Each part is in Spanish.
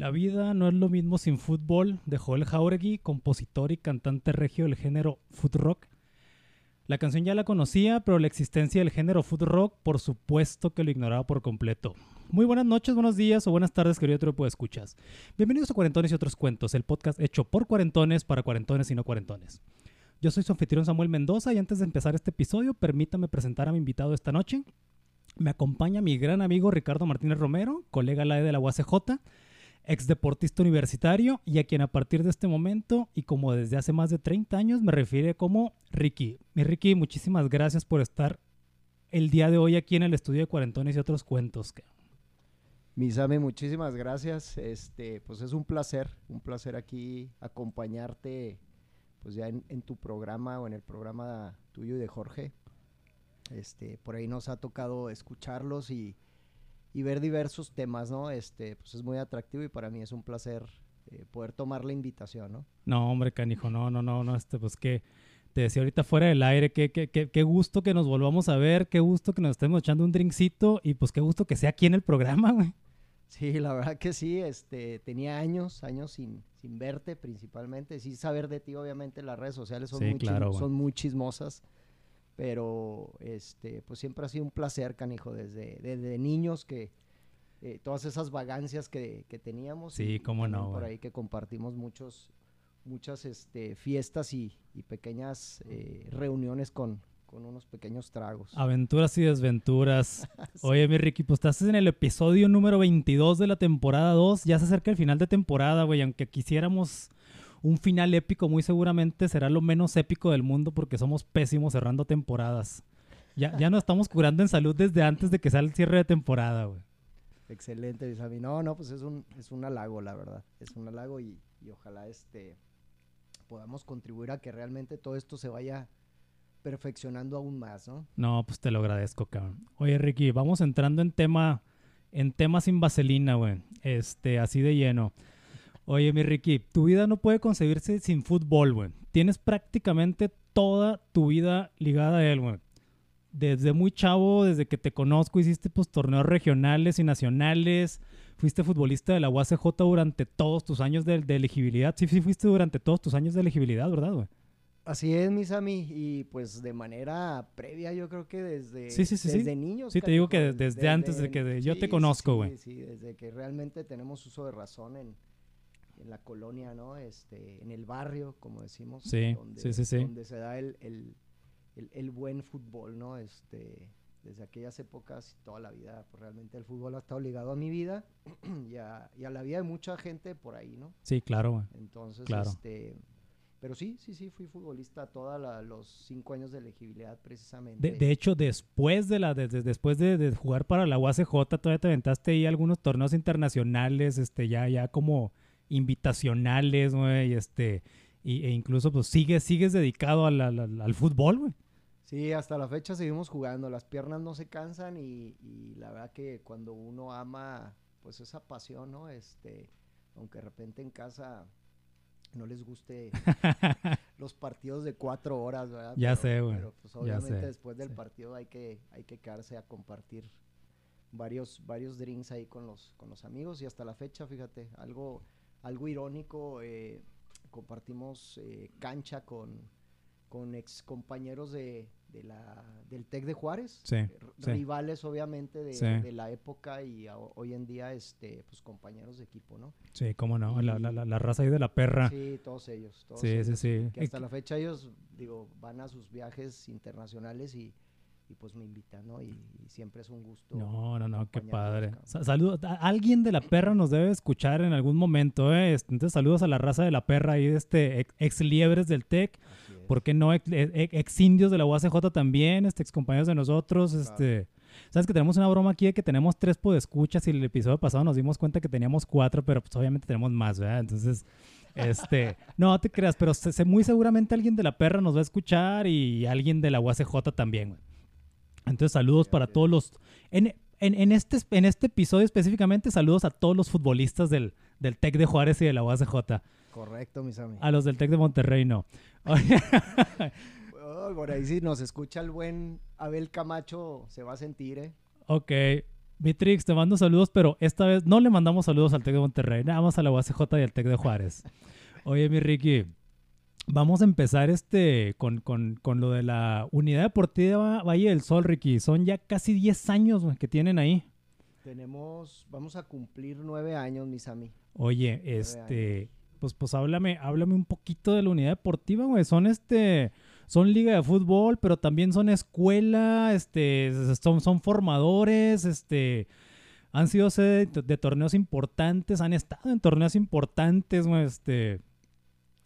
La vida no es lo mismo sin fútbol, de Joel Jauregui, compositor y cantante regio del género food rock. La canción ya la conocía, pero la existencia del género food rock, por supuesto que lo ignoraba por completo. Muy buenas noches, buenos días o buenas tardes, querido trupo de escuchas. Bienvenidos a Cuarentones y otros cuentos, el podcast hecho por cuarentones para cuarentones y no cuarentones. Yo soy su anfitrión Samuel Mendoza y antes de empezar este episodio, permítame presentar a mi invitado esta noche. Me acompaña mi gran amigo Ricardo Martínez Romero, colega la de la UACJ, ex deportista universitario y a quien a partir de este momento y como desde hace más de 30 años me refiere como Ricky. Mi Ricky, muchísimas gracias por estar el día de hoy aquí en el estudio de Cuarentones y otros cuentos. Misame, muchísimas gracias. Este, pues es un placer, un placer aquí acompañarte, pues ya en, en tu programa o en el programa tuyo y de Jorge. Este, por ahí nos ha tocado escucharlos y, y ver diversos temas, ¿no? Este, pues es muy atractivo y para mí es un placer eh, poder tomar la invitación, ¿no? No, hombre, canijo, no, no, no, no, este, pues que te decía ahorita fuera del aire, qué, qué, qué, qué gusto que nos volvamos a ver, qué gusto que nos estemos echando un drinkcito y pues qué gusto que sea aquí en el programa, güey. Sí, la verdad que sí, este, tenía años, años sin, sin verte principalmente, sí saber de ti, obviamente las redes sociales son, Sí, muy, chism- claro, güey. son muy chismosas, pero este, pues siempre ha sido un placer, canijo, desde, desde niños que eh, todas esas vagancias que, que teníamos. Sí, y cómo no, Por ahí que compartimos muchos, muchas este, fiestas y, y pequeñas eh, reuniones con, con unos pequeños tragos. Aventuras y desventuras. Oye, mi Ricky, pues estás en el episodio número 22 de la temporada 2. Ya se acerca el final de temporada, güey. Aunque quisiéramos un final épico, muy seguramente será lo menos épico del mundo porque somos pésimos cerrando temporadas. Ya, ya nos estamos curando en salud desde antes de que sea el cierre de temporada, güey. Excelente, Bisami. No, no, pues es un, es un halago, la verdad. Es un halago y, y ojalá este podamos contribuir a que realmente todo esto se vaya perfeccionando aún más, ¿no? No, pues te lo agradezco, cabrón. Oye, Ricky, vamos entrando en tema, en tema sin vaselina, güey. Este, así de lleno. Oye, mi Ricky, tu vida no puede concebirse sin fútbol, güey. Tienes prácticamente toda tu vida ligada a él, güey. Desde muy chavo, desde que te conozco, hiciste pues torneos regionales y nacionales. Fuiste futbolista de la UACJ durante todos tus años de, de elegibilidad. Sí, sí, fuiste durante todos tus años de elegibilidad, ¿verdad, güey? Así es, Misami, y pues de manera previa, yo creo que desde, Sí, sí, sí, sí. desde niños. Sí, te digo que desde antes de que de- yo te sí, conozco, sí, güey. Sí, desde que realmente tenemos uso de razón en, en la colonia, ¿no? Este, en el barrio, como decimos. Sí, sí, sí, sí. Donde se da el, el, el- el buen fútbol, ¿no? Este, desde aquellas épocas y toda la vida, pues realmente el fútbol ha estado ligado a mi vida y a, y a la vida de mucha gente por ahí, ¿no? Sí, claro. Entonces, Claro. este, pero sí, sí, sí, fui futbolista todos los cinco años de elegibilidad precisamente. De, de hecho, después de la, de- de- después de, de jugar para la UACJ, todavía te aventaste ahí algunos torneos internacionales, este, ya, ya como invitacionales, güey, este, y, e incluso pues sigues, sigues dedicado al, al- fútbol, güey. Sí, hasta la fecha seguimos jugando, las piernas no se cansan y, y la verdad que cuando uno ama pues esa pasión, ¿no? Este, aunque de repente en casa no les guste los partidos de cuatro horas, ¿verdad? Ya Pero- sé, güey, Pero pues obviamente sé, después del sí. partido hay que, hay que quedarse a compartir varios, varios drinks ahí con los, con los amigos y hasta la fecha, fíjate, algo, algo irónico, eh, compartimos eh, cancha con, con ex compañeros de, de la, del TEC de Juárez, Sí, sí. rivales obviamente de, Sí. de la época y a- hoy en día este, pues compañeros de equipo, ¿no? Sí, cómo no, la, la- la- raza ahí de la perra. Sí, todos ellos. Todos Sí, sí, ellos, sí. Que hasta la fecha ellos, digo, van a sus viajes internacionales y, y pues me invitan, ¿no? Y, y siempre es un gusto. No, no, no, qué padre. Saludos. Alguien de la perra nos debe escuchar en algún momento, ¿eh? Entonces, saludos a la raza de la perra ahí de este ex, ex liebres del TEC. ¿Por qué no? Ex, ex- ex indios de la UACJ también, este, ex compañeros de nosotros. Este, Sabes que tenemos una broma aquí de que tenemos tres podescuchas y el episodio pasado nos dimos cuenta que teníamos cuatro, pero pues obviamente tenemos más, ¿verdad? Entonces, este, no te creas, pero se- se- muy seguramente alguien de la perra nos va a escuchar y alguien de la UACJ también, güey. Entonces, saludos para todos los... En, en, en este, en este episodio específicamente, saludos a todos los futbolistas del, del TEC de Juárez y de la UACJ. Correcto, mis amigos. A los del TEC de Monterrey, no. Oh, por ahí si nos escucha el buen Abel Camacho, se va a sentir, ¿eh? ok. Vitrix, te mando saludos, pero esta vez no le mandamos saludos al TEC de Monterrey, nada más a la UACJ y al TEC de Juárez. Oye, mi Ricky, vamos a empezar este con, con, con lo de la Unidad Deportiva Valle del Sol, Ricky. Son ya casi 10 años que tienen ahí. Tenemos, vamos a cumplir nueve años, mis amigos. Oye, este, pues, pues háblame, háblame un poquito de la unidad deportiva, güey. Son este, son liga de fútbol, pero también son escuela, este, son, son formadores, este, han sido sede de, torneos importantes, han estado en torneos importantes, güey, este.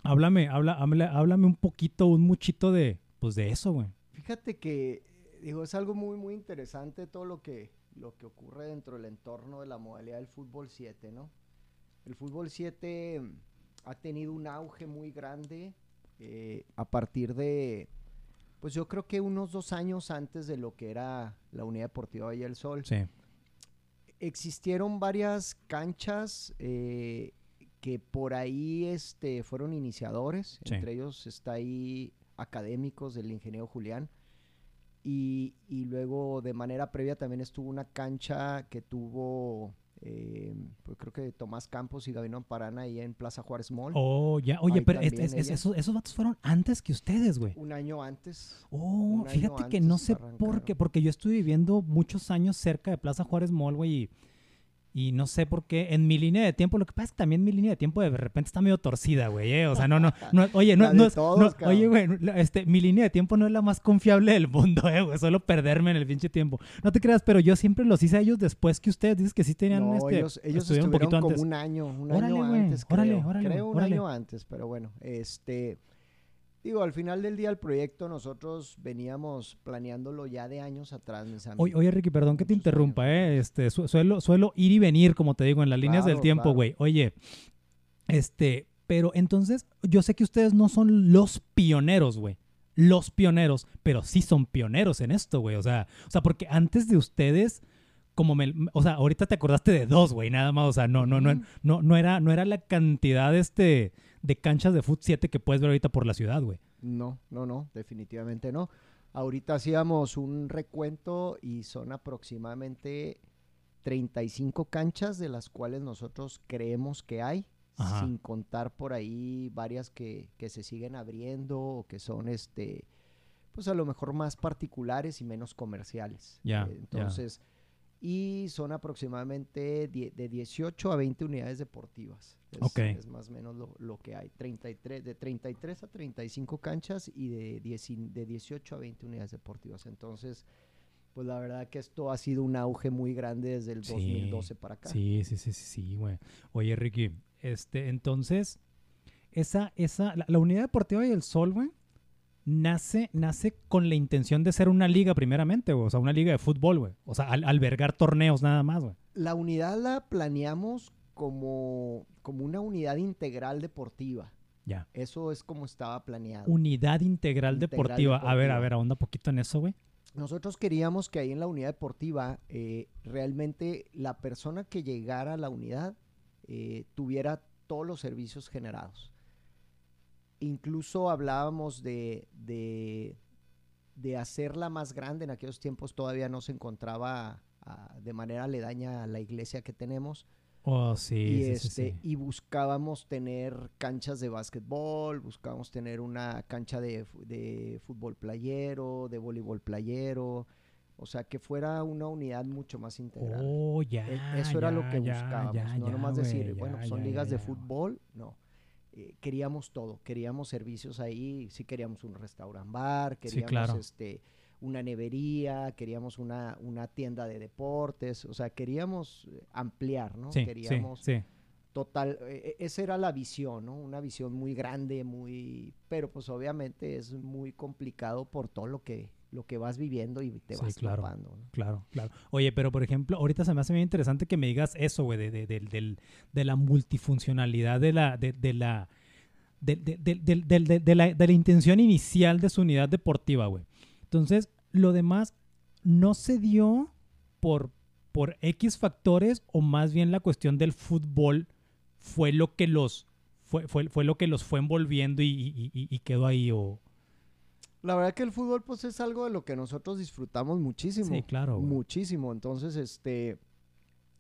Háblame, habla, háblame, un poquito, un muchito de, pues de eso, güey. Fíjate que, digo, es algo muy, muy interesante todo lo que, lo que ocurre dentro del entorno de la modalidad del fútbol 7, ¿no? El fútbol 7 ha tenido un auge muy grande eh, a partir de, pues yo creo que unos dos años antes de lo que era la Unidad Deportiva Valle del Sol. Sí. Existieron varias canchas eh, que por ahí este, fueron iniciadores, entre ellos está ahí académicos del ingeniero Julián. Y, y, luego de manera previa también estuvo una cancha que tuvo eh, pues creo que Tomás Campos y Gabino Parana ahí en Plaza Juárez Mall. Oh, ya. Oye, pero esos, esos vatos fueron antes que ustedes, güey. Un año antes. Oh, fíjate que no sé por qué, porque yo estuve viviendo muchos años cerca de Plaza Juárez Mall, güey, y y no sé por qué, en mi línea de tiempo, lo que pasa es que también mi línea de tiempo de repente está medio torcida, güey. ¿eh? O sea, no, no, no oye, no, no, oye, güey, este, mi línea de tiempo no es la más confiable del mundo, eh, güey. Solo perderme en el pinche tiempo. No te creas, pero yo siempre los hice a ellos después que ustedes. Dices que sí tenían no, este. Ellos, ellos estuvieron un poquito como un año, un año antes. Creo. Órale, órale. Creo un año antes, pero bueno, este. Digo, al final del día el proyecto nosotros veníamos planeándolo ya de años atrás, mis amigos. Oye, Ricky, perdón que te interrumpa, ¿eh? Este, suelo, suelo ir y venir, como te digo, en las líneas del tiempo, güey. Oye, este, pero entonces, yo sé que ustedes no son los pioneros, güey. Los pioneros, pero sí son pioneros en esto, güey. O sea, o sea, porque antes de ustedes como me, o sea, ahorita te acordaste de dos, güey, nada más, o sea, no, no, no, no, no era, no era la cantidad este de canchas de Foot 7 que puedes ver ahorita por la ciudad, güey. No, no, no, definitivamente no. Ahorita hacíamos un recuento y son aproximadamente 35 canchas de las cuales nosotros creemos que hay, sin contar por ahí varias que, que se siguen abriendo o que son este pues a lo mejor más particulares y menos comerciales. Ya. entonces, y son aproximadamente de 18 a 20 unidades deportivas. Es, es más o menos lo, que hay. 33, de 33 a 35 canchas y de, de 18 a 20 unidades deportivas. Entonces, pues la verdad que esto ha sido un auge muy grande desde el 2012 para acá. Sí, sí, sí, sí, güey. Oye, Ricky, este, entonces, esa, esa, la, la unidad deportiva y el sol, güey, nace, nace con la intención de ser una liga primeramente, O sea, una liga de fútbol, güey. O sea, albergar torneos nada más, güey. La unidad la planeamos como, como una unidad integral deportiva. Ya. Eso es como estaba planeado. Unidad integral, deportiva. A ver, a ver, ahonda poquito en eso, güey. Nosotros queríamos que ahí en la unidad deportiva eh, realmente la persona que llegara a la unidad eh, tuviera todos los servicios generados incluso hablábamos de, de, hacerla más grande. En aquellos tiempos todavía no se encontraba ah, de manera aledaña a la iglesia que tenemos. Oh, sí, y, sí, este, y buscábamos tener canchas de básquetbol, buscábamos tener una cancha de, fútbol playero, de voleibol playero, o sea, que fuera una unidad mucho más integral. Oh, ya. E, eso era lo que buscábamos, no nomás decir, bueno, son ligas de fútbol, no. Eh, queríamos todo, queríamos servicios ahí, sí queríamos un restaurant bar, queríamos este una nevería, queríamos una, una tienda de deportes, o sea, queríamos eh, ampliar, ¿no? queríamos total, e, e, esa era la visión, ¿no? Una visión muy grande, muy, pero pues obviamente es muy complicado por todo lo que lo que vas viviendo y te vas claro, ¿no? Claro, claro. Oye, pero por ejemplo, ahorita se me hace muy interesante que me digas eso, güey, de, de, de, de, la multifuncionalidad de la, de, la, de, la, intención inicial de su unidad deportiva, güey. Entonces, lo demás no se dio por, por X factores o más bien la cuestión del fútbol fue lo que los fue, fue, fue lo que los fue envolviendo y, y, y quedó ahí o La verdad que el fútbol pues es algo de lo que nosotros disfrutamos muchísimo. Sí, claro. güey. Muchísimo. Entonces, este,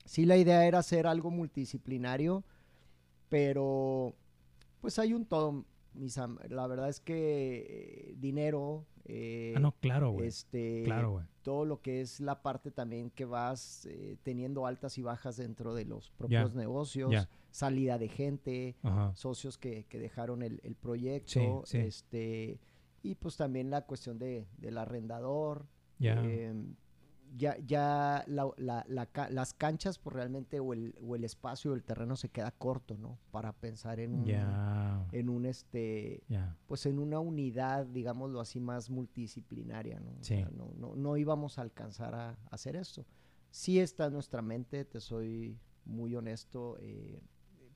sí la idea era hacer algo multidisciplinario, pero pues hay un todo. mis la verdad es que eh, dinero, eh, Ah, no, claro, güey. este, Claro, güey. todo lo que es la parte también que vas eh, teniendo altas y bajas dentro de los propios negocios, salida de gente, Ajá. socios que, que dejaron el, el proyecto, Sí, sí. este y pues también la cuestión de, del arrendador. Ya. em, ya, ya la- la- la ca- las canchas, pues realmente, o el, o el espacio, o el terreno se queda corto, ¿no? Para pensar en un, Ya. en un este, pues en una unidad, digámoslo así, más multidisciplinaria, ¿no? O Sí. sea, no, no, no íbamos a alcanzar a, a hacer esto. Sí está en nuestra mente, te soy muy honesto, eh,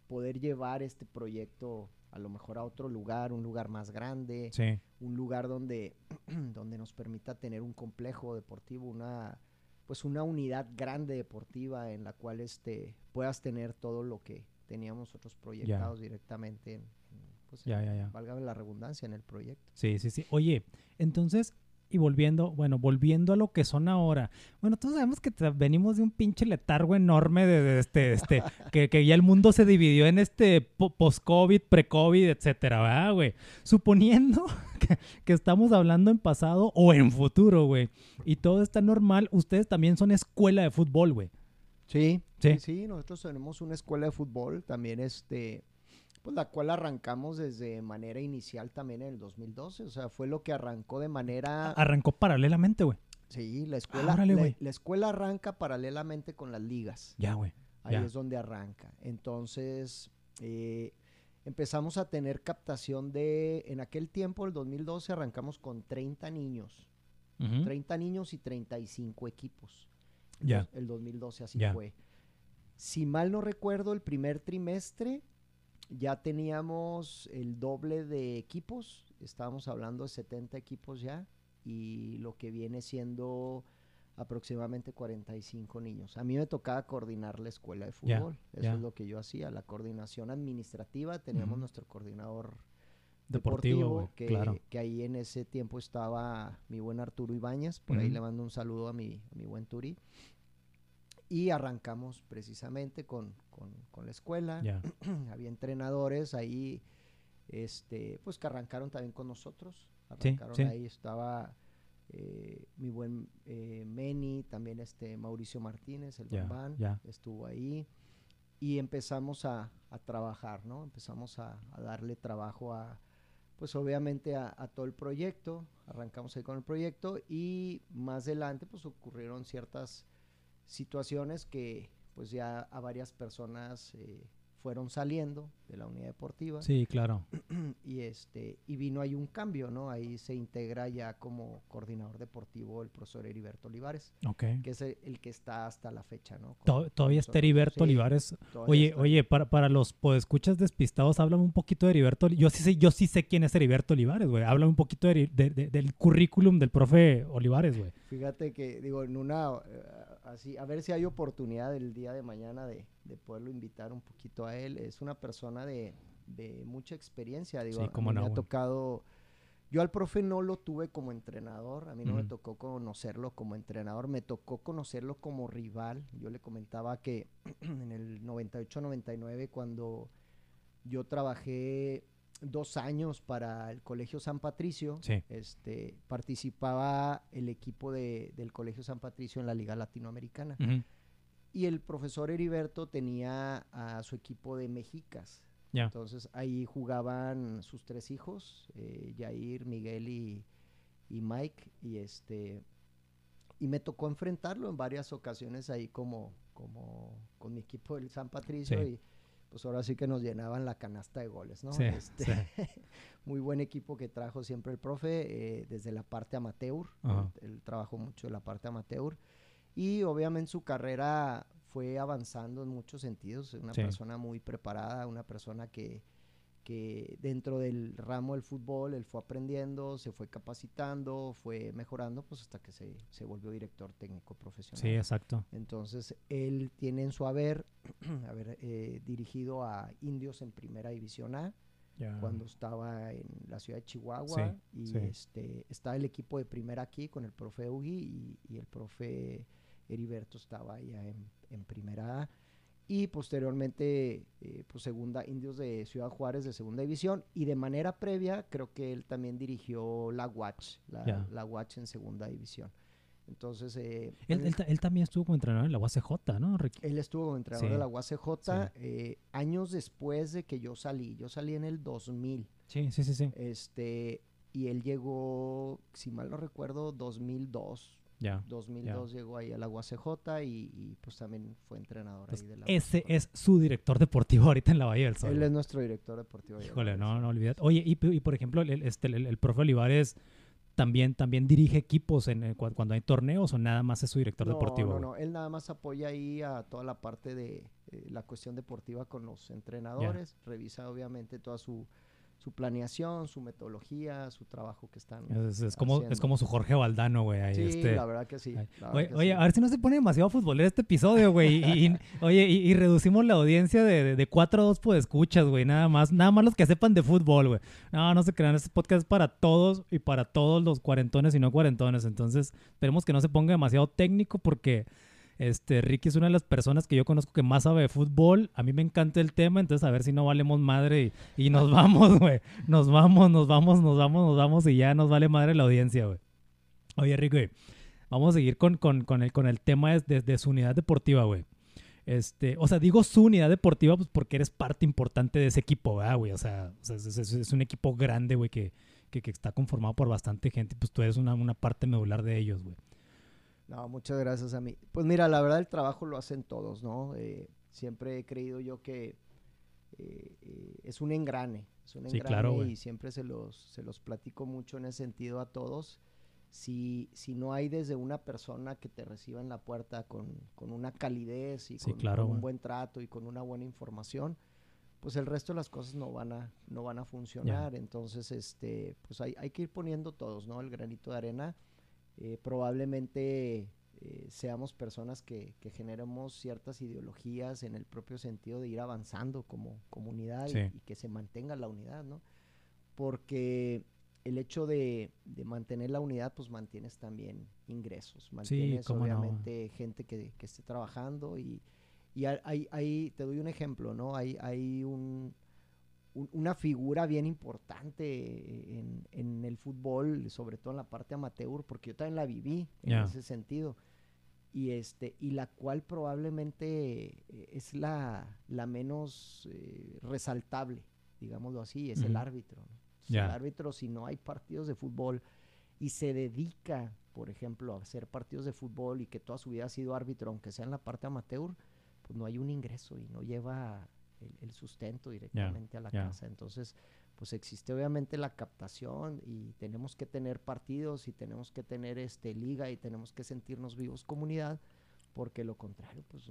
poder llevar este proyecto a lo mejor a otro lugar, un lugar más grande, Sí. un lugar donde, donde nos permita tener un complejo deportivo, una pues una unidad grande deportiva en la cual este puedas tener todo lo que teníamos nosotros proyectados directamente en, en, pues, en- valga la redundancia en el proyecto. Sí, sí, sí. Oye, entonces, y volviendo, bueno, volviendo a lo que son ahora. Bueno, todos sabemos que venimos de un pinche letargo enorme de, de este, este, que, que ya el mundo se dividió en este po- post-COVID, pre-COVID, etcétera, ¿verdad, güey? Suponiendo que, que estamos hablando en pasado o en futuro, güey, y todo está normal, ustedes también son escuela de fútbol, güey. Sí. sí, sí, nosotros tenemos una escuela de fútbol también, este, pues la cual arrancamos desde manera inicial también en el 2012, o sea, fue lo que arrancó de manera... Arrancó paralelamente, güey. Sí, la escuela, órale, la, güey. la escuela arranca paralelamente con las ligas. Ya, güey. Ahí Ya. es donde arranca. Entonces, eh, empezamos a tener captación de, en aquel tiempo, el 2012, arrancamos con 30 niños. Ujú. 30 niños y 35 equipos. El Ya. El 2012 así fue. Si mal no recuerdo, el primer trimestre ya teníamos el doble de equipos. Estábamos hablando de 70 equipos ya. Y lo que viene siendo aproximadamente 45 niños. A mí me tocaba coordinar la escuela de fútbol. Eso es lo que yo hacía. La coordinación administrativa. Teníamos nuestro coordinador Deportivo, que, claro. que ahí en ese tiempo estaba mi buen Arturo Ibáñez, por ahí le mando un saludo a mi, a mi buen Turi. Y arrancamos precisamente con, con- con la escuela. Había entrenadores ahí, este, pues que arrancaron también con nosotros. Arrancaron sí. ahí, estaba eh, mi buen eh, Meni, también este Mauricio Martínez, el Ya, Bambán, estuvo ahí. Y empezamos a, a trabajar, ¿no? Empezamos a, a darle trabajo a, pues obviamente a, a todo el proyecto. Arrancamos ahí con el proyecto y más adelante pues ocurrieron ciertas situaciones que pues ya a varias personas eh, fueron saliendo de la unidad deportiva Sí, claro. y este y vino ahí un cambio, ¿no? Ahí se integra ya como coordinador deportivo el profesor Heriberto Olivares, Ok. que es el, el que está hasta la fecha, ¿no? Con- Todavía está. Heriberto Sí, Olivares. Oye, está. oye, para, para los podescuchas despistados, háblame un poquito de Heriberto. Yo sí sé, yo sí sé quién es Heriberto Olivares, güey. Háblame un poquito de Heri- de- de- del currículum del profe Olivares, güey. Fíjate que, digo, en una, eh, así, a ver si hay oportunidad el día de mañana de, de poderlo invitar un poquito a él. Es una persona de, de mucha experiencia, digo, Sí, mí no, me ha tocado, yo al profe no lo tuve como entrenador, a mí no me tocó conocerlo como entrenador, me tocó conocerlo como rival. Yo le comentaba que en el 98-99, cuando yo trabajé dos años para el Colegio San Patricio, Sí. este, participaba el equipo de- del Colegio San Patricio en la Liga Latinoamericana. Y el profesor Heriberto tenía a su equipo de mexicas. Entonces ahí jugaban sus tres hijos, eh, Jair, Miguel y, y Mike. Y este y me tocó enfrentarlo en varias ocasiones ahí como, como con mi equipo del San Patricio Sí. y pues ahora sí que nos llenaban la canasta de goles, ¿no? Sí, Este, sí. muy buen equipo que trajo siempre el profe eh, desde la parte amateur. Él, trabajó mucho en la parte amateur. Y obviamente su carrera fue avanzando en muchos sentidos. Una Sí. persona muy preparada, una persona que, que dentro del ramo del fútbol él fue aprendiendo, se fue capacitando, fue mejorando, pues hasta que se, se volvió director técnico profesional. Sí, exacto. Entonces, él tiene en su haber, haber eh, dirigido a indios en primera división A, cuando estaba en la ciudad de Chihuahua. y este está el equipo de primera aquí con el profe Ugi y, el profe Heriberto estaba allá en, en primera A y posteriormente eh, pues segunda Indios de Ciudad Juárez de segunda división. Y de manera previa creo que él también dirigió la Watch la, la Watch en segunda división. Entonces eh, él, él, también estuvo como entrenador en la UACJ ¿no? él estuvo como entrenador de la UACJ eh, años después de que yo salí. Yo salí en el 2000 sí sí sí sí. Este y él llegó si mal no recuerdo 2002 ya. 2002 llegó ahí a la UACJ y, y, pues también fue entrenador pues ahí de la Ese es su director deportivo ahorita en la Valle del Sol. Él es nuestro director deportivo. Híjole, no, no olvides. Oye, y, y, por ejemplo, el, este, el, profe Olivares también, también dirige equipos en, cuando, hay torneos o nada más es su director deportivo. No, no, él nada más apoya ahí a toda la parte de eh, la cuestión deportiva con los entrenadores, revisa obviamente toda su su planeación, su metodología, su trajo que están. Es, como, es como su Jorge Valdano, güey. Sí, este, la verdad que sí. oye, a ver si no se pone demasiado futbolero este episodio, güey. y, oye, y, reducimos la audiencia de, de, 4 a 2 pues escuchas, güey. Nada más, nada más los que sepan de fútbol, güey. No, no se crean, este podcast es para todos y para todos los cuarentones y no cuarentones. Entonces, esperemos que no se ponga demasiado técnico porque este, Ricky es una de las personas que yo conozco que más sabe de fútbol. A mí me encanta el tema, entonces a ver si no valemos madre y, nos vamos, güey. Nos vamos, nos vamos, nos vamos, nos vamos y ya nos vale madre la audiencia, güey. Oye, Ricky, vamos a seguir con, con, con, el, con el tema de, su unidad deportiva, güey. Este, o sea, digo su unidad deportiva pues porque eres parte importante de ese equipo, güey? O sea, es, un equipo grande, güey, que, que, que, está conformado por bastante gente. Pues tú eres una, una parte medular de ellos, güey. No, muchas gracias a mí. Pues mira, la verdad el trabajo lo hacen todos, ¿no? Eh, siempre he creído yo que eh, eh, es un engrane, es un engrane y siempre se los, se los platico mucho en ese sentido a todos. Si, si no hay desde una persona que te reciba en la puerta con, con una calidez y con, un buen trato y con una buena información, pues el resto de las cosas no van a, no van a funcionar. Entonces, este, pues hay, hay que ir poniendo todos, ¿no? El granito de arena eh, probablemente eh, seamos personas que, que, generemos ciertas ideologías en el propio sentido de ir avanzando como comunidad y, que se mantenga la unidad, ¿no? Porque el hecho de, mantener la unidad, pues mantienes también ingresos, mantienes obviamente gente que, esté trabajando y, y hay, te doy un ejemplo, ¿no? Hay, hay un, una figura bien importante en, el fútbol, sobre todo en la parte amateur, porque yo también la viví en ese sentido. Y, este, y la cual probablemente eh, es la, la menos eh, resaltable, digámoslo así, es el árbitro. El árbitro, si no hay partidos de fútbol y se dedica, por ejemplo, a hacer partidos de fútbol y que toda su vida ha sido árbitro, aunque sea en la parte amateur, pues no hay un ingreso y no lleva el, sustento directamente a la casa. Entonces, pues existe obviamente la captación y tenemos que tener partidos y tenemos que tener este liga y tenemos que sentirnos vivos comunidad, porque lo contrario, pues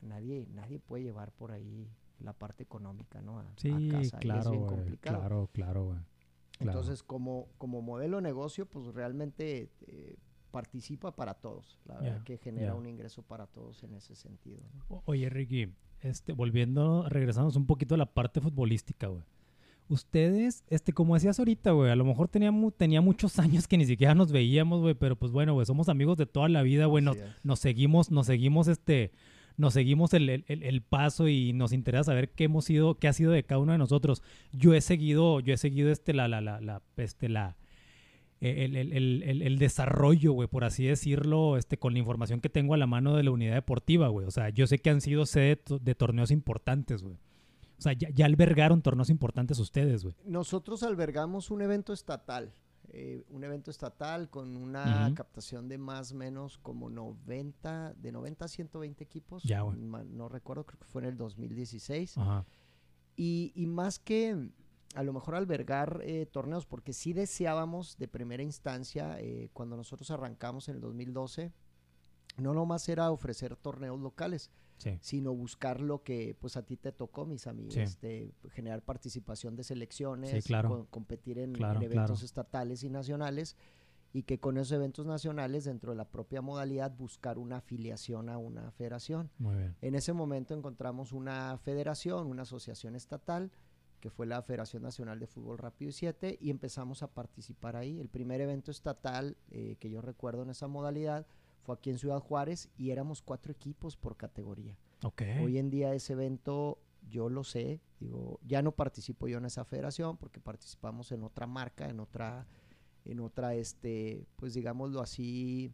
nadie, nadie puede llevar por ahí la parte económica, ¿no? A, sí, claro, claro, claro, Entonces, como, como modelo de negocio, pues realmente eh, participa para todos. La verdad que genera un ingreso para todos en ese sentido. Oye, Ricky, este, volviendo, regresamos un poquito a la parte futbolística, güey. Ustedes, este, como decías ahorita, güey, a lo mejor tenía, tenía muchos años que ni siquiera nos veíamos, güey, pero pues bueno, güey, somos amigos de toda la vida, güey, nos, seguimos, nos seguimos, este, nos seguimos el, paso y nos interesa saber qué hemos sido, qué ha sido de cada uno de nosotros. Yo he seguido, yo he seguido, este, la, la, la, la este, la, el, el, desarrollo, güey, por así decirlo, este, con la información que tengo a la mano de la unidad deportiva, güey. O sea, yo sé que han sido sede de torneos importantes, güey. O sea, ya, albergaron torneos importantes ustedes, güey. Nosotros albergamos un evento estatal. Eh, un evento estatal con una captación de más o menos como 90, de 90 a 120 equipos. Ya, güey. No recuerdo, creo que fue en el 2016. Ajá. Y, y más que a lo mejor albergar eh, torneos, porque sí deseábamos de primera instancia, eh, cuando nosotros arrancamos en el 2012, no nomás era ofrecer torneos locales, sino buscar lo que pues a ti te tocó, mis amigos, este, generar participación de selecciones, competir en, eventos estatales y nacionales, y que con esos eventos nacionales, dentro de la propia modalidad, buscar una afiliación a una federación. En ese momento encontramos una federación, una asociación estatal, que fue la Federación Nacional de Fútbol Rápido y 7, y empezamos a participar ahí. El primer evento estatal eh, que yo recuerdo en esa modalidad fue aquí en Ciudad Juárez y éramos cuatro equipos por categoría. Ok. Hoy en día ese evento yo lo sé, digo, ya no participo yo en esa federación porque participamos en otra marca, en otra, en otra, este, pues digámoslo así,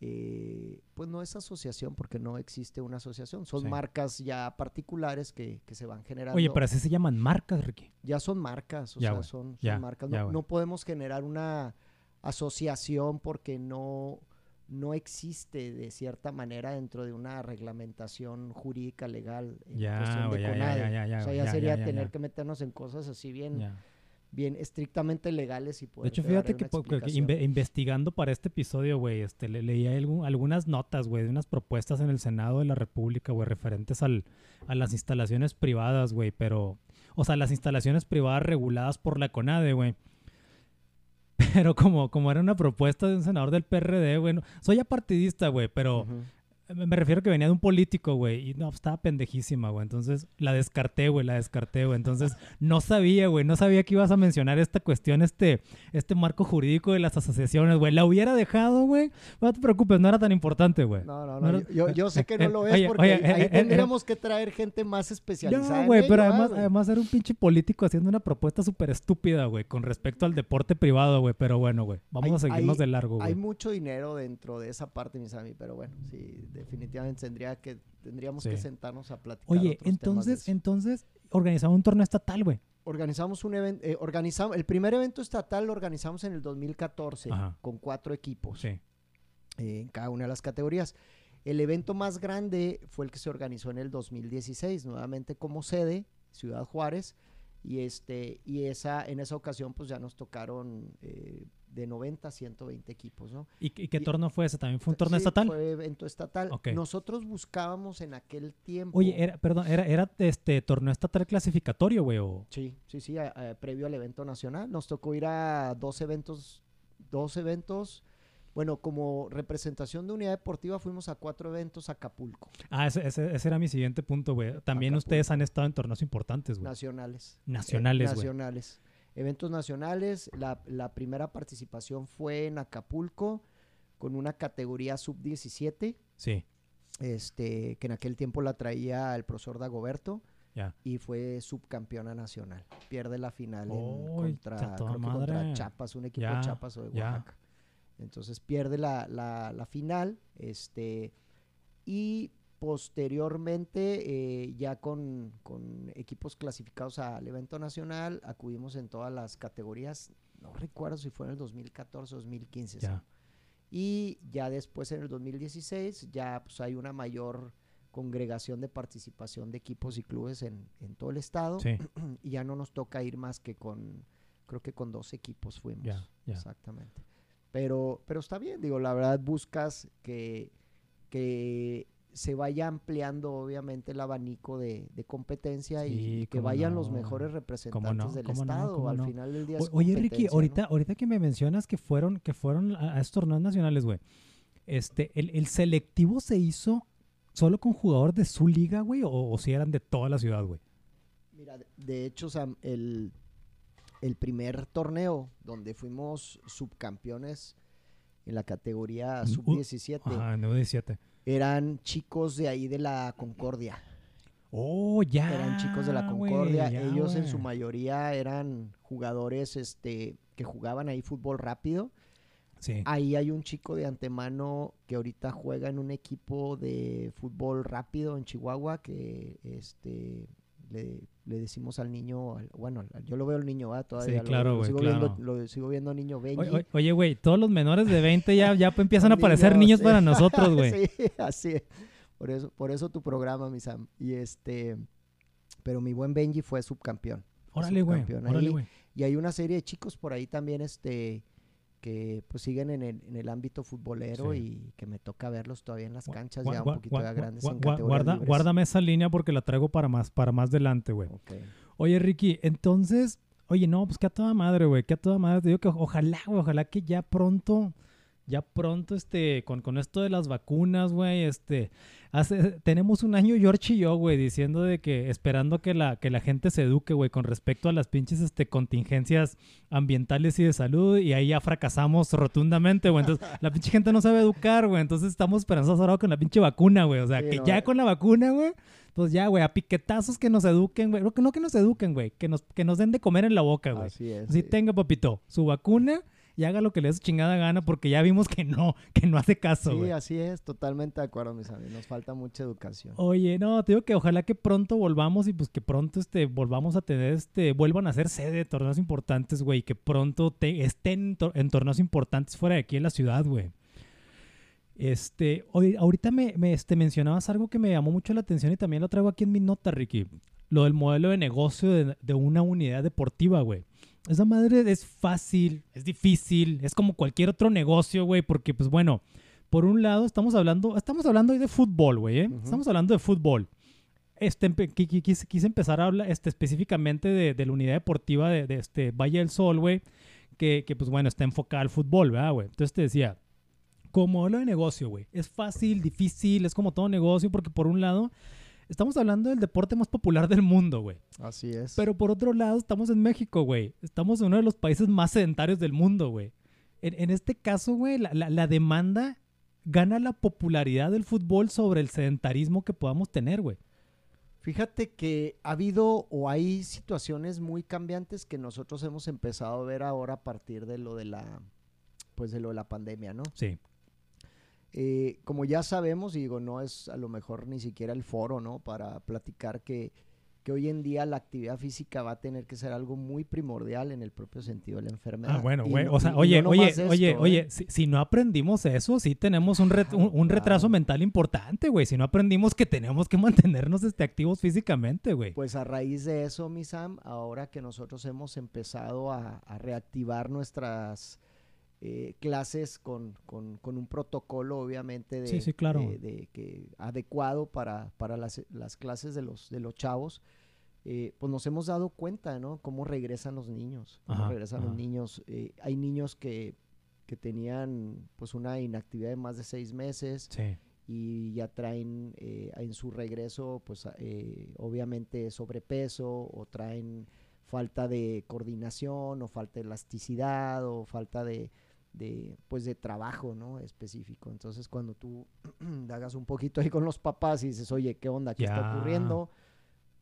eh, pues no es asociación porque no existe una asociación, son Sí. marcas ya particulares que, que se van generando. Oye, pero así se llaman marcas, Ricky. Ya son marcas, o Ya, sea, son, son ya, marcas. No, podemos generar una asociación porque no, no existe de cierta manera dentro de una reglamentación jurídica legal en Ya, cuestión de ya, CONADE. o sea, ya, sería tener que meternos en cosas así bien. Bien estrictamente legales y De poder hecho, darle fíjate que, inve- investigando para este episodio, güey, este, le, leí algún- algunas notas, güey, de unas propuestas en el Senado de la República, güey, referentes al, a las instalaciones privadas, güey, pero, o sea, las instalaciones privadas reguladas por la CONADE, güey. Pero como, como era una propuesta de un senador del PRD, güey, no- soy apartidista, güey, pero me refiero que venía de un político, güey, y no, estaba pendejísima, güey. Entonces la descarté, güey, la descarté, güey. Entonces no sabía, güey, no sabía que ibas a mencionar esta cuestión, este, este marco jurídico de las asociaciones, güey. La hubiera dejado, güey. No te preocupes, no era tan importante, güey. No, no, No. Yo, yo sé que Eh, no lo es oye, porque oye, ahí, eh, eh, eh, tendríamos que traer gente más especializada. No, güey, pero ¿verdad, además, además era un pinche político haciendo una propuesta súper estúpida, güey, con respecto al deporte privado, güey. Pero bueno, güey, vamos Hay- a seguirnos hay- de largo, Hay güey. mucho dinero dentro de esa parte, mis amigos, pero bueno, sí, definitivamente tendría que, tendríamos Sí. que sentarnos a platicar. Oye, entonces, entonces, organizaba un torneo estatal, güey. organizamos un evento, organizamos, el primer evento estatal lo organizamos en el 2014 Ajá. con cuatro equipos Sí. eh, en cada una de las categorías. El evento más grande fue el que se organizó en el 2016, nuevamente como sede, Ciudad Juárez, y este y esa en esa ocasión pues ya nos tocaron eh, de 90 a 120 equipos, ¿no? ¿Y, y qué Y- torneo fue ese? ¿También fue un torneo Sí, estatal? Fue evento estatal. Ok. Nosotros buscábamos en aquel tiempo. Oye, era, perdón, era, era este torneo estatal clasificatorio, güey, o... Sí, sí, sí, a- a- previo al evento nacional. Nos tocó ir a dos eventos, dos eventos. Bueno, como representación de unidad deportiva fuimos a cuatro eventos a Acapulco, Ah, ese, ese- ese era mi siguiente punto, güey. También Acapulco. ustedes han estado en torneos importantes, güey. nacionales. Nacionales, Eh, güey. nacionales. Eventos nacionales. La, la primera participación fue en Acapulco con una categoría sub-17, Sí, este, que en aquel tiempo la traía el profesor Dagoberto. ya. y fue subcampeona nacional. Pierde la final en- ¡Uy, contra, creo que contra! Chiapas, un equipo de Chiapas o de. Oaxaca. Entonces pierde la, la- la final, este, y posteriormente, eh, ya con, con equipos clasificados al evento nacional, acudimos en todas las categorías, no recuerdo si fue en el 2014 o 2015. Ya. Y ya después en el 2016 ya pues, hay una mayor congregación de participación de equipos y clubes en, en todo el estado Sí, y ya no nos toca ir más que con, creo que con dos equipos fuimos. ya, ya. Exactamente. Pero, pero está bien, digo, la verdad buscas que, que se vaya ampliando obviamente el abanico de, de competencia y- Sí, y, que vayan no, los mejores representantes no, del no, estado. Al no. final del día O- Oye, Ricky, ¿no? ahorita, ahorita que me mencionas que fueron, que fueron a, estos torneos nacionales, güey. Este, el, el selectivo se hizo solo con jugadores de su liga, güey, o, o si eran de toda la ciudad, güey. Mira, de- hecho, Sam, el, el primer torneo donde fuimos subcampeones en la categoría Uh, sub-17 Ajá, 9-17. Eran chicos de ahí de la Concordia. Oh, ya. eran chicos de la Concordia. ya, Ellos en su mayoría eran jugadores este, que jugaban ahí fútbol rápido. Sí. Ahí hay un chico de antemano que ahorita juega en un equipo de fútbol rápido en Chihuahua que este le, le decimos al niño, al- bueno, yo lo veo al niño ¿verdad? todavía, lo- claro, lo, güey, sigo claro. viendo, lo sigo viendo niño Benji. Oye, güey, todos los menores de 20 ya, ya empiezan a Son parecer niños, niños sí. para nosotros, güey. sí, así es. Por eso, por eso tu programa, mi Sam. Y este, pero mi buen Benji fue subcampeón. Órale, güey. Y hay una serie de chicos por ahí también, este, que pues siguen en el, en el ámbito futbolero Sí. y que me toca verlos todavía en las canchas gua- ya gua- un poquito gua- grandes en guarda- libres. Guárdame esa línea porque la traigo para más, para más adelante, güey. Oye, Ricky, entonces, oye, no, pues que a toda madre, güey, que a toda madre. Te digo que ojalá, güey, ojalá que ya pronto ya pronto, este, con, con esto de las vacunas, güey, este, hace, tenemos un año George y yo, güey, diciendo de que, esperando que la, que la gente se eduque, güey, con respecto a las pinches, este, contingencias ambientales y de salud, y ahí ya fracasamos rotundamente, güey, entonces, la pinche gente no sabe educar, güey, entonces estamos esperanzados ahora con la pinche vacuna, güey, o sea, Sí, que no, ya eh. con la vacuna, güey, pues ya, güey, a piquetazos que nos eduquen, güey, no que, no que nos eduquen, güey, que nos, que nos den de comer en la boca, güey. Así es. Si sí. tenga, papito, su vacuna y haga lo que le dé su chingada gana porque ya vimos que no, que no hace caso, Sí, así es, totalmente de acuerdo, mis amigos. Nos falta mucha educación. Oye, no, te digo que ojalá que pronto volvamos y pues que pronto este, volvamos a tener, este, vuelvan a ser sede de torneos importantes, güey, que pronto te, estén en, tor- en torneos importantes fuera de aquí en la ciudad, güey. Este, hoy, ahorita me, me, este, mencionabas algo que me llamó mucho la atención y también lo traigo aquí en mi nota, Ricky. Lo del modelo de negocio de, de una unidad deportiva, güey. Esa madre es fácil, es difícil, es como cualquier otro negocio, güey, porque pues bueno, por un lado estamos hablando, estamos hablando hoy de fútbol, güey, ¿eh? Estamos hablando de fútbol. Este, quise, quise empezar a hablar este, específicamente de, de la unidad deportiva de, de este Valle del Sol, güey, que, que, pues bueno, está enfocada al fútbol, ¿verdad, güey? Entonces te decía, como modelo de negocio, güey, es fácil, difícil, es como todo negocio, porque por un lado, estamos hablando del deporte más popular del mundo, güey. Así es. Pero por otro lado, estamos en México, güey. Estamos en uno de los países más sedentarios del mundo, güey. En, en este caso, güey, la, la- la demanda gana la popularidad del fútbol sobre el sedentarismo que podamos tener, güey. Fíjate que ha habido o hay situaciones muy cambiantes que nosotros hemos empezado a ver ahora a partir de lo de la, pues de lo de la pandemia, ¿no? Sí, Eh, como ya sabemos, y digo, no es a lo mejor ni siquiera el foro, ¿no? Para platicar que, que hoy en día la actividad física va a tener que ser algo muy primordial en el propio sentido de la enfermedad. Ah, bueno, güey. O sea, oye, no oye, esto, oye, ¿eh? oye, si, si no aprendimos eso, sí tenemos un, ret- un, retraso mental importante, güey. Si no aprendimos que tenemos que mantenernos este, activos físicamente, güey. Pues a raíz de eso, mi Sam, ahora que nosotros hemos empezado a, a reactivar nuestras eh, clases con, con- con un protocolo, obviamente, de, Sí, sí, claro. de- de que adecuado para, para las, las clases de los, de los chavos, eh, pues nos hemos dado cuenta, ¿no? Cómo regresan los niños, cómo Ajá, regresan ajá. los niños. Eh, hay niños que, que tenían pues una inactividad de más de seis meses, Sí, y ya traen eh, en su regreso, pues eh, obviamente sobrepeso o traen falta de coordinación o falta de elasticidad o falta de, de, pues de trabajo, ¿no? Específico. Entonces cuando tú hagas un poquito ahí con los papás y dices, oye, ¿qué onda? ¿Qué está ocurriendo?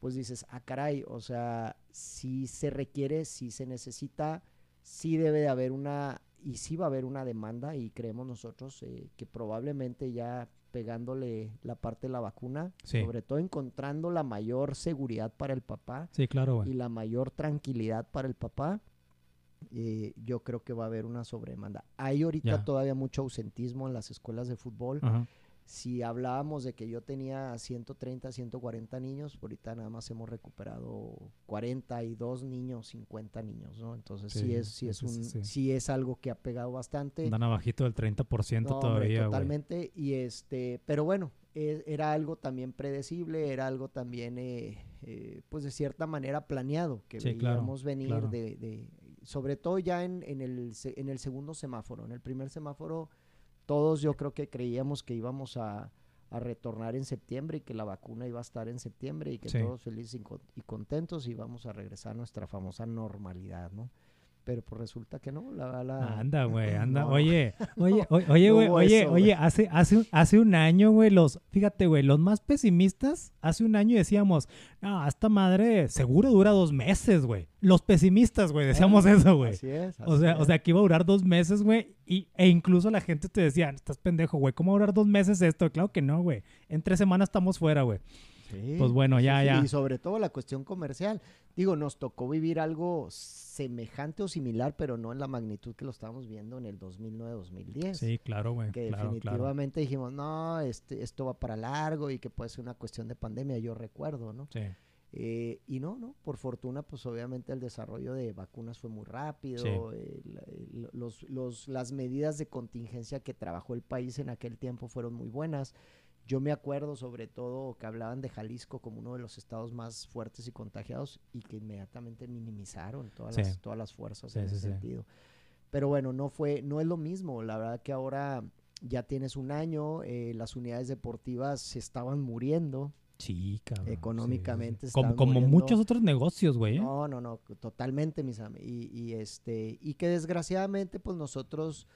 Pues dices, ah, caray, o sea, sí se requiere, sí se necesita, sí debe de haber una, y sí va a haber una demanda, y creemos nosotros eh, que probablemente ya pegándole la parte de la vacuna, Sí. sobre todo encontrando la mayor seguridad para el papá sí, claro, y la mayor tranquilidad para el papá, eh, yo creo que va a haber una sobredemanda. Hay ahorita todavía mucho ausentismo en las escuelas de fútbol. Si hablábamos de que yo tenía 130, 140 niños, ahorita nada más hemos recuperado 42 niños, 50 niños, ¿no? Entonces sí, Sí, es, sí, es un, sí. sí es algo que ha pegado bastante. Andan abajito del 30% No, todavía, totalmente. Y este, pero bueno, e- era algo también predecible, era algo también, eh, eh, pues de cierta manera planeado, que Sí, claro, veíamos venir claro. de, de- sobre todo ya en, en el, en el segundo semáforo. En el primer semáforo, todos yo creo que creíamos que íbamos a, a retornar en septiembre y que la vacuna iba a estar en septiembre y que Sí. todos felices y, con- y contentos íbamos a regresar a nuestra famosa normalidad, ¿no? Pero pues resulta que no, la, la, Anda, güey, anda. No. Oye, oye, o- oye, güey, oye, eso, oye, hace, hace, un- hace un año, güey, los, fíjate, güey, los más pesimistas, hace un año decíamos, no, esta madre seguro dura dos meses, güey. Los pesimistas, güey, decíamos eso, güey. Así es. O sea, o es. sea, que iba a durar dos meses, güey, y, e incluso la gente te decía, estás pendejo, güey, ¿cómo va a durar dos meses esto? Claro que no, güey. En tres semanas estamos fuera, güey. Sí, Pues bueno, ya, sí, ya. Y sobre todo la cuestión comercial. Digo, nos tocó vivir algo semejante o similar, pero no en la magnitud que lo estábamos viendo en el 2009-2010. Sí, claro, güey. Que Claro, claro. definitivamente dijimos, no, este, esto va para largo y que puede ser una cuestión de pandemia, yo recuerdo, ¿no? Sí, Eh, y no, no, por fortuna, pues obviamente el desarrollo de vacunas fue muy rápido, Sí. eh, la- los, los- las medidas de contingencia que trabajó el país en aquel tiempo fueron muy buenas. Yo me acuerdo sobre todo que hablaban de Jalisco como uno de los estados más fuertes y contagiados y que inmediatamente minimizaron todas, Sí. las, todas las fuerzas Sí, en sí, ese sentido. pero bueno, no fue, no es lo mismo. La verdad que ahora ya tienes un año, eh, las unidades deportivas se estaban muriendo. Sí, cabrón. Económicamente sí. Como, muchos otros negocios, güey. ¿eh? No, no, no, totalmente, mis amigos. Y, y, este, y que desgraciadamente, pues nosotros,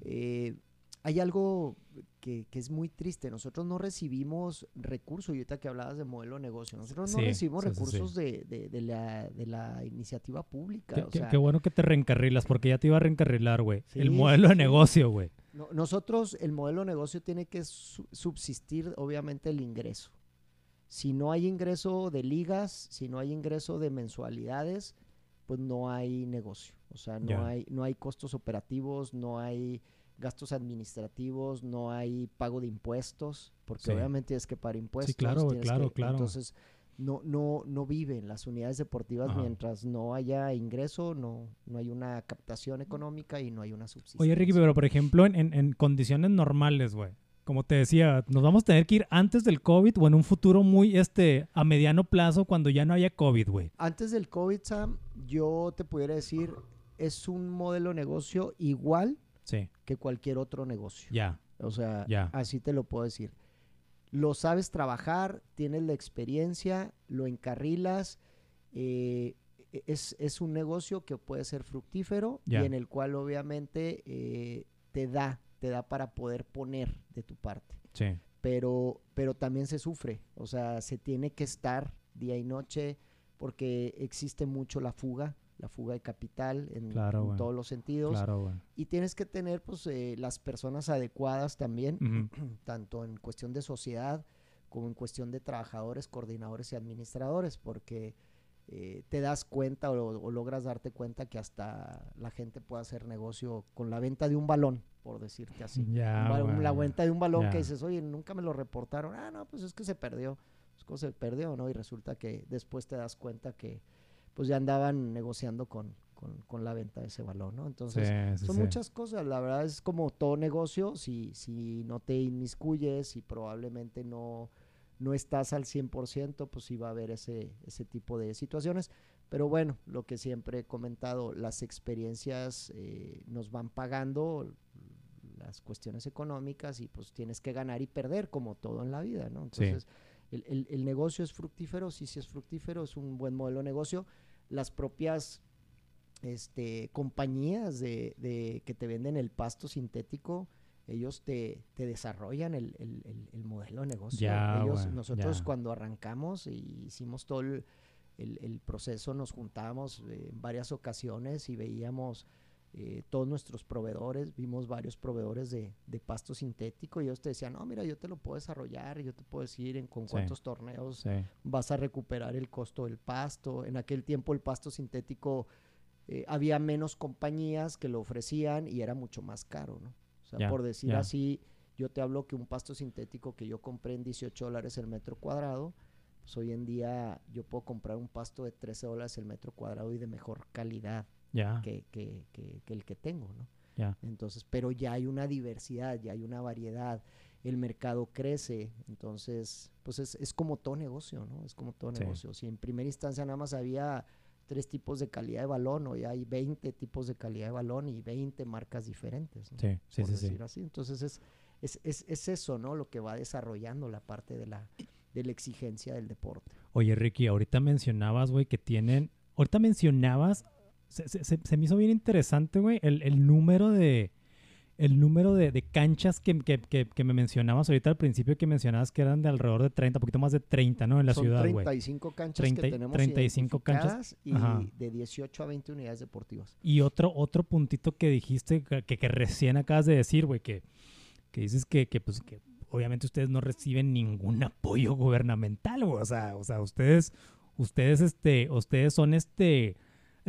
eh, hay algo que, que es muy triste. Nosotros no recibimos recursos, y ahorita que hablabas de modelo de negocio, nosotros no Sí, recibimos sí, sí, sí. recursos De, de, de la, de la iniciativa pública. Qué, o sea, qué bueno que te reencarrilas, porque ya te iba a reencarrilar, güey. El modelo de negocio, güey. no- nosotros, el modelo de negocio tiene que su- subsistir, obviamente, el ingreso. Si no hay ingreso de ligas, si no hay ingreso de mensualidades, pues no hay negocio. O sea, no, hay, no hay costos operativos, no hay gastos administrativos, no hay pago de impuestos, porque Sí. obviamente tienes que pagar impuestos. claro, güey, tienes claro, que- claro. Entonces, no, no, no viven las unidades deportivas Ajá. mientras no haya ingreso, no, no hay una captación económica y no hay una subsistencia. Oye, Ricky, pero por ejemplo, en, en- en condiciones normales, güey. Como te decía, nos vamos a tener que ir antes del COVID o en un futuro muy este a mediano plazo cuando ya no haya COVID, güey. Antes del COVID, Sam, yo te pudiera decir, es un modelo de negocio igual Sí, que cualquier otro negocio. ya. O sea, así te lo puedo decir. Lo sabes trabajar, tienes la experiencia, lo encarrilas. eh, es, es un negocio que puede ser fructífero y en el cual obviamente eh, te da, te da para poder poner de tu parte. Sí. Pero, pero también se sufre, o sea, se tiene que estar día y noche porque existe mucho la fuga, la fuga de capital en, Claro, en güey. todos los sentidos. Claro. Y tienes que tener pues eh, las personas adecuadas también, tanto en cuestión de sociedad como en cuestión de trabajadores, coordinadores y administradores, porque eh, te das cuenta o, o logras darte cuenta que hasta la gente puede hacer negocio con la venta de un balón, por decirte así. Un la venta de un balón que dices, oye, nunca me lo reportaron. Ah, no, pues es que se perdió. Pues como se perdió, ¿no? Y resulta que después te das cuenta que pues ya andaban negociando con, con, con la venta de ese balón, ¿no? Entonces, Sí, sí, son sí. muchas cosas, la verdad es como todo negocio, si, si no te inmiscuyes, si probablemente no, no estás al 100%, pues sí va a haber ese, ese tipo de situaciones. Pero bueno, lo que siempre he comentado, las experiencias eh, nos van pagando las cuestiones económicas y pues tienes que ganar y perder como todo en la vida, ¿no? Sí. Entonces, el, el- el negocio es fructífero, sí, sí es fructífero, es un buen modelo de negocio. Las propias este, compañías de, de- que te venden el pasto sintético, ellos te, te desarrollan el, el- el- el modelo de negocio. Ellos, nosotros cuando arrancamos y hicimos todo el, el- el proceso, nos juntábamos eh, en varias ocasiones y veíamos eh, todos nuestros proveedores, vimos varios proveedores de, de pasto sintético y ellos te decían, no, mira, yo te lo puedo desarrollar, yo te puedo decir en con Sí. cuántos torneos Sí. vas a recuperar el costo del pasto. En aquel tiempo el pasto sintético eh, había menos compañías que lo ofrecían y era mucho más caro, ¿no? O sea, por decir así, yo te hablo que un pasto sintético que yo compré en 18 dólares el metro cuadrado, pues hoy en día yo puedo comprar un pasto de 13 dólares el metro cuadrado y de mejor calidad Que, que- que- que el que tengo, ¿no? Ya. Entonces, pero ya hay una diversidad, ya hay una variedad, el mercado crece, entonces, pues es, es como todo negocio, ¿no? Es como todo Sí. negocio. Si en primera instancia nada más había tres tipos de calidad de balón, hoy hay 20 tipos de calidad de balón y 20 marcas diferentes, ¿no? Sí, sí, por sí, sí. decir así. Entonces es, es, es, es eso, ¿no? Lo que va desarrollando la parte de la, de la exigencia del deporte. Oye, Ricky, ahorita mencionabas, güey, que tienen. Ahorita mencionabas. Se, se- se- me hizo bien interesante, güey, el, el número de. El número de, de canchas que, que- que- que me mencionabas ahorita al principio, que mencionabas que eran de alrededor de 30, poquito más de 30, ¿no? En la Son ciudad, güey. 35 canchas 30 que tenemos 35 canchas. y Ajá. de 18 a 20 unidades deportivas. Y otro, otro puntito que dijiste, que recién acabas de decir, güey, que, que dices que, que, pues, que obviamente ustedes no reciben ningún apoyo gubernamental, güey. O sea, o sea, ustedes, ustedes, este, ustedes son, este,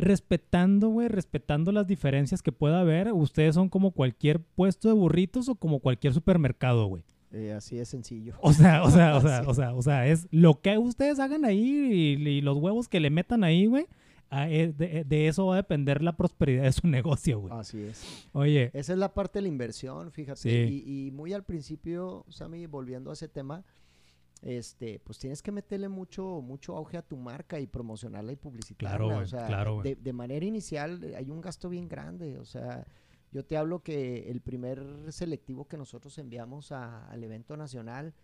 respetando, güey, respetando las diferencias que pueda haber. Ustedes son como cualquier puesto de burritos o como cualquier supermercado, güey. Eh, así de sencillo. O sea, o sea, o sea, o sea, o sea, es lo que ustedes hagan ahí y, y los huevos que le metan ahí, güey. eh, De, de eso va a depender la prosperidad de su negocio, güey. Así es. Oye, Esa es la parte de la inversión, fíjate. Sí. Y, y muy al principio, Sammy, volviendo a ese tema, este, pues tienes que meterle mucho, mucho auge a tu marca y promocionarla y publicitarla. Claro, o sea, claro, de, de manera inicial eh, hay un gasto bien grande. O sea, yo te hablo que el primer selectivo que nosotros enviamos a- al evento nacional,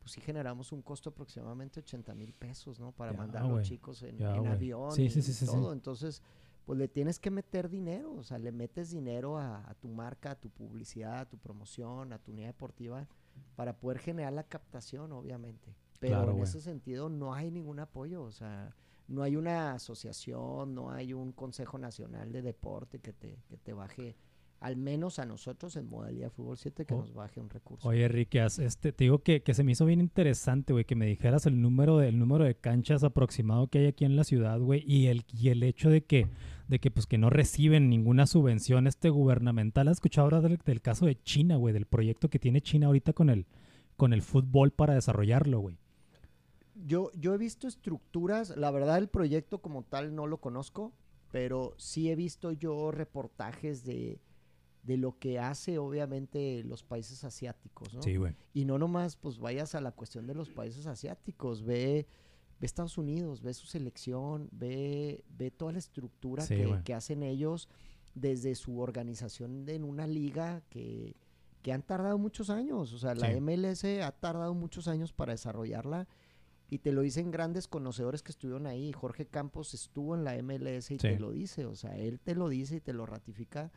pues sí generamos un costo aproximadamente 80 mil pesos, ¿no? Para Ya, mandar a los chicos en, ya, en avión Sí, sí, sí, y sí, sí. todo. Entonces, pues le tienes que meter dinero, o sea, le metes dinero a, a tu marca, a tu publicidad, a tu promoción, a tu unidad deportiva, para poder generar la captación, obviamente. Pero Claro, en ese sentido no hay ningún apoyo, o sea, no hay una asociación, no hay un Consejo Nacional de Deporte que te, que te baje, al menos a nosotros en modalidad fútbol 7, que O- nos baje un recurso. Oye, Enrique, este, te digo que, que se me hizo bien interesante, güey, que me dijeras el número de, el número de canchas aproximado que hay aquí en la ciudad, güey, y el, y el hecho de que, de que, pues, que no reciben ninguna subvención este gubernamental. ¿Has escuchado ahora del, del caso de China, güey, del proyecto que tiene China ahorita con el, con el fútbol para desarrollarlo, güey? Yo, yo he visto estructuras, la verdad el proyecto como tal no lo conozco, pero sí he visto yo reportajes de, de lo que hace obviamente los países asiáticos, ¿no? Sí, güey. Y no nomás pues vayas a la cuestión de los países asiáticos, ve, ve Estados Unidos, ve su selección, ve, ve toda la estructura Sí, que, que hacen ellos desde su organización de- en una liga que, que han tardado muchos años. O sea, la Sí. MLS ha tardado muchos años para desarrollarla. Y te lo dicen grandes conocedores que estuvieron ahí. Jorge Campos estuvo en la MLS y Sí. te lo dice. O sea, él te lo dice y te lo ratifica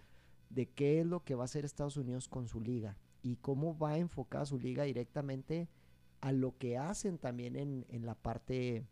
de qué es lo que va a hacer Estados Unidos con su liga y cómo va a enfocar su liga directamente a lo que hacen también en, en la parte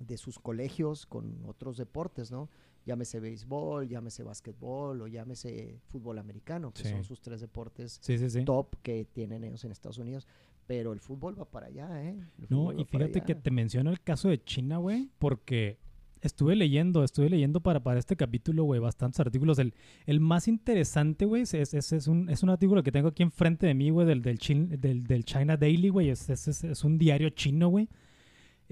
de sus colegios con otros deportes, ¿no? Llámese béisbol, llámese básquetbol o llámese fútbol americano, que Sí. son sus tres deportes Sí, sí, sí. top que tienen ellos en Estados Unidos. Pero el fútbol va para allá, ¿eh? El No, y fíjate que te menciono el caso de China, güey, porque estuve leyendo, estuve leyendo para, para este capítulo, güey, bastantes artículos. El, el más interesante, güey, es, es, es un, es un artículo que tengo aquí enfrente de mí, güey, del, del, del, del China Daily, güey. Es, es- es un diario chino, güey.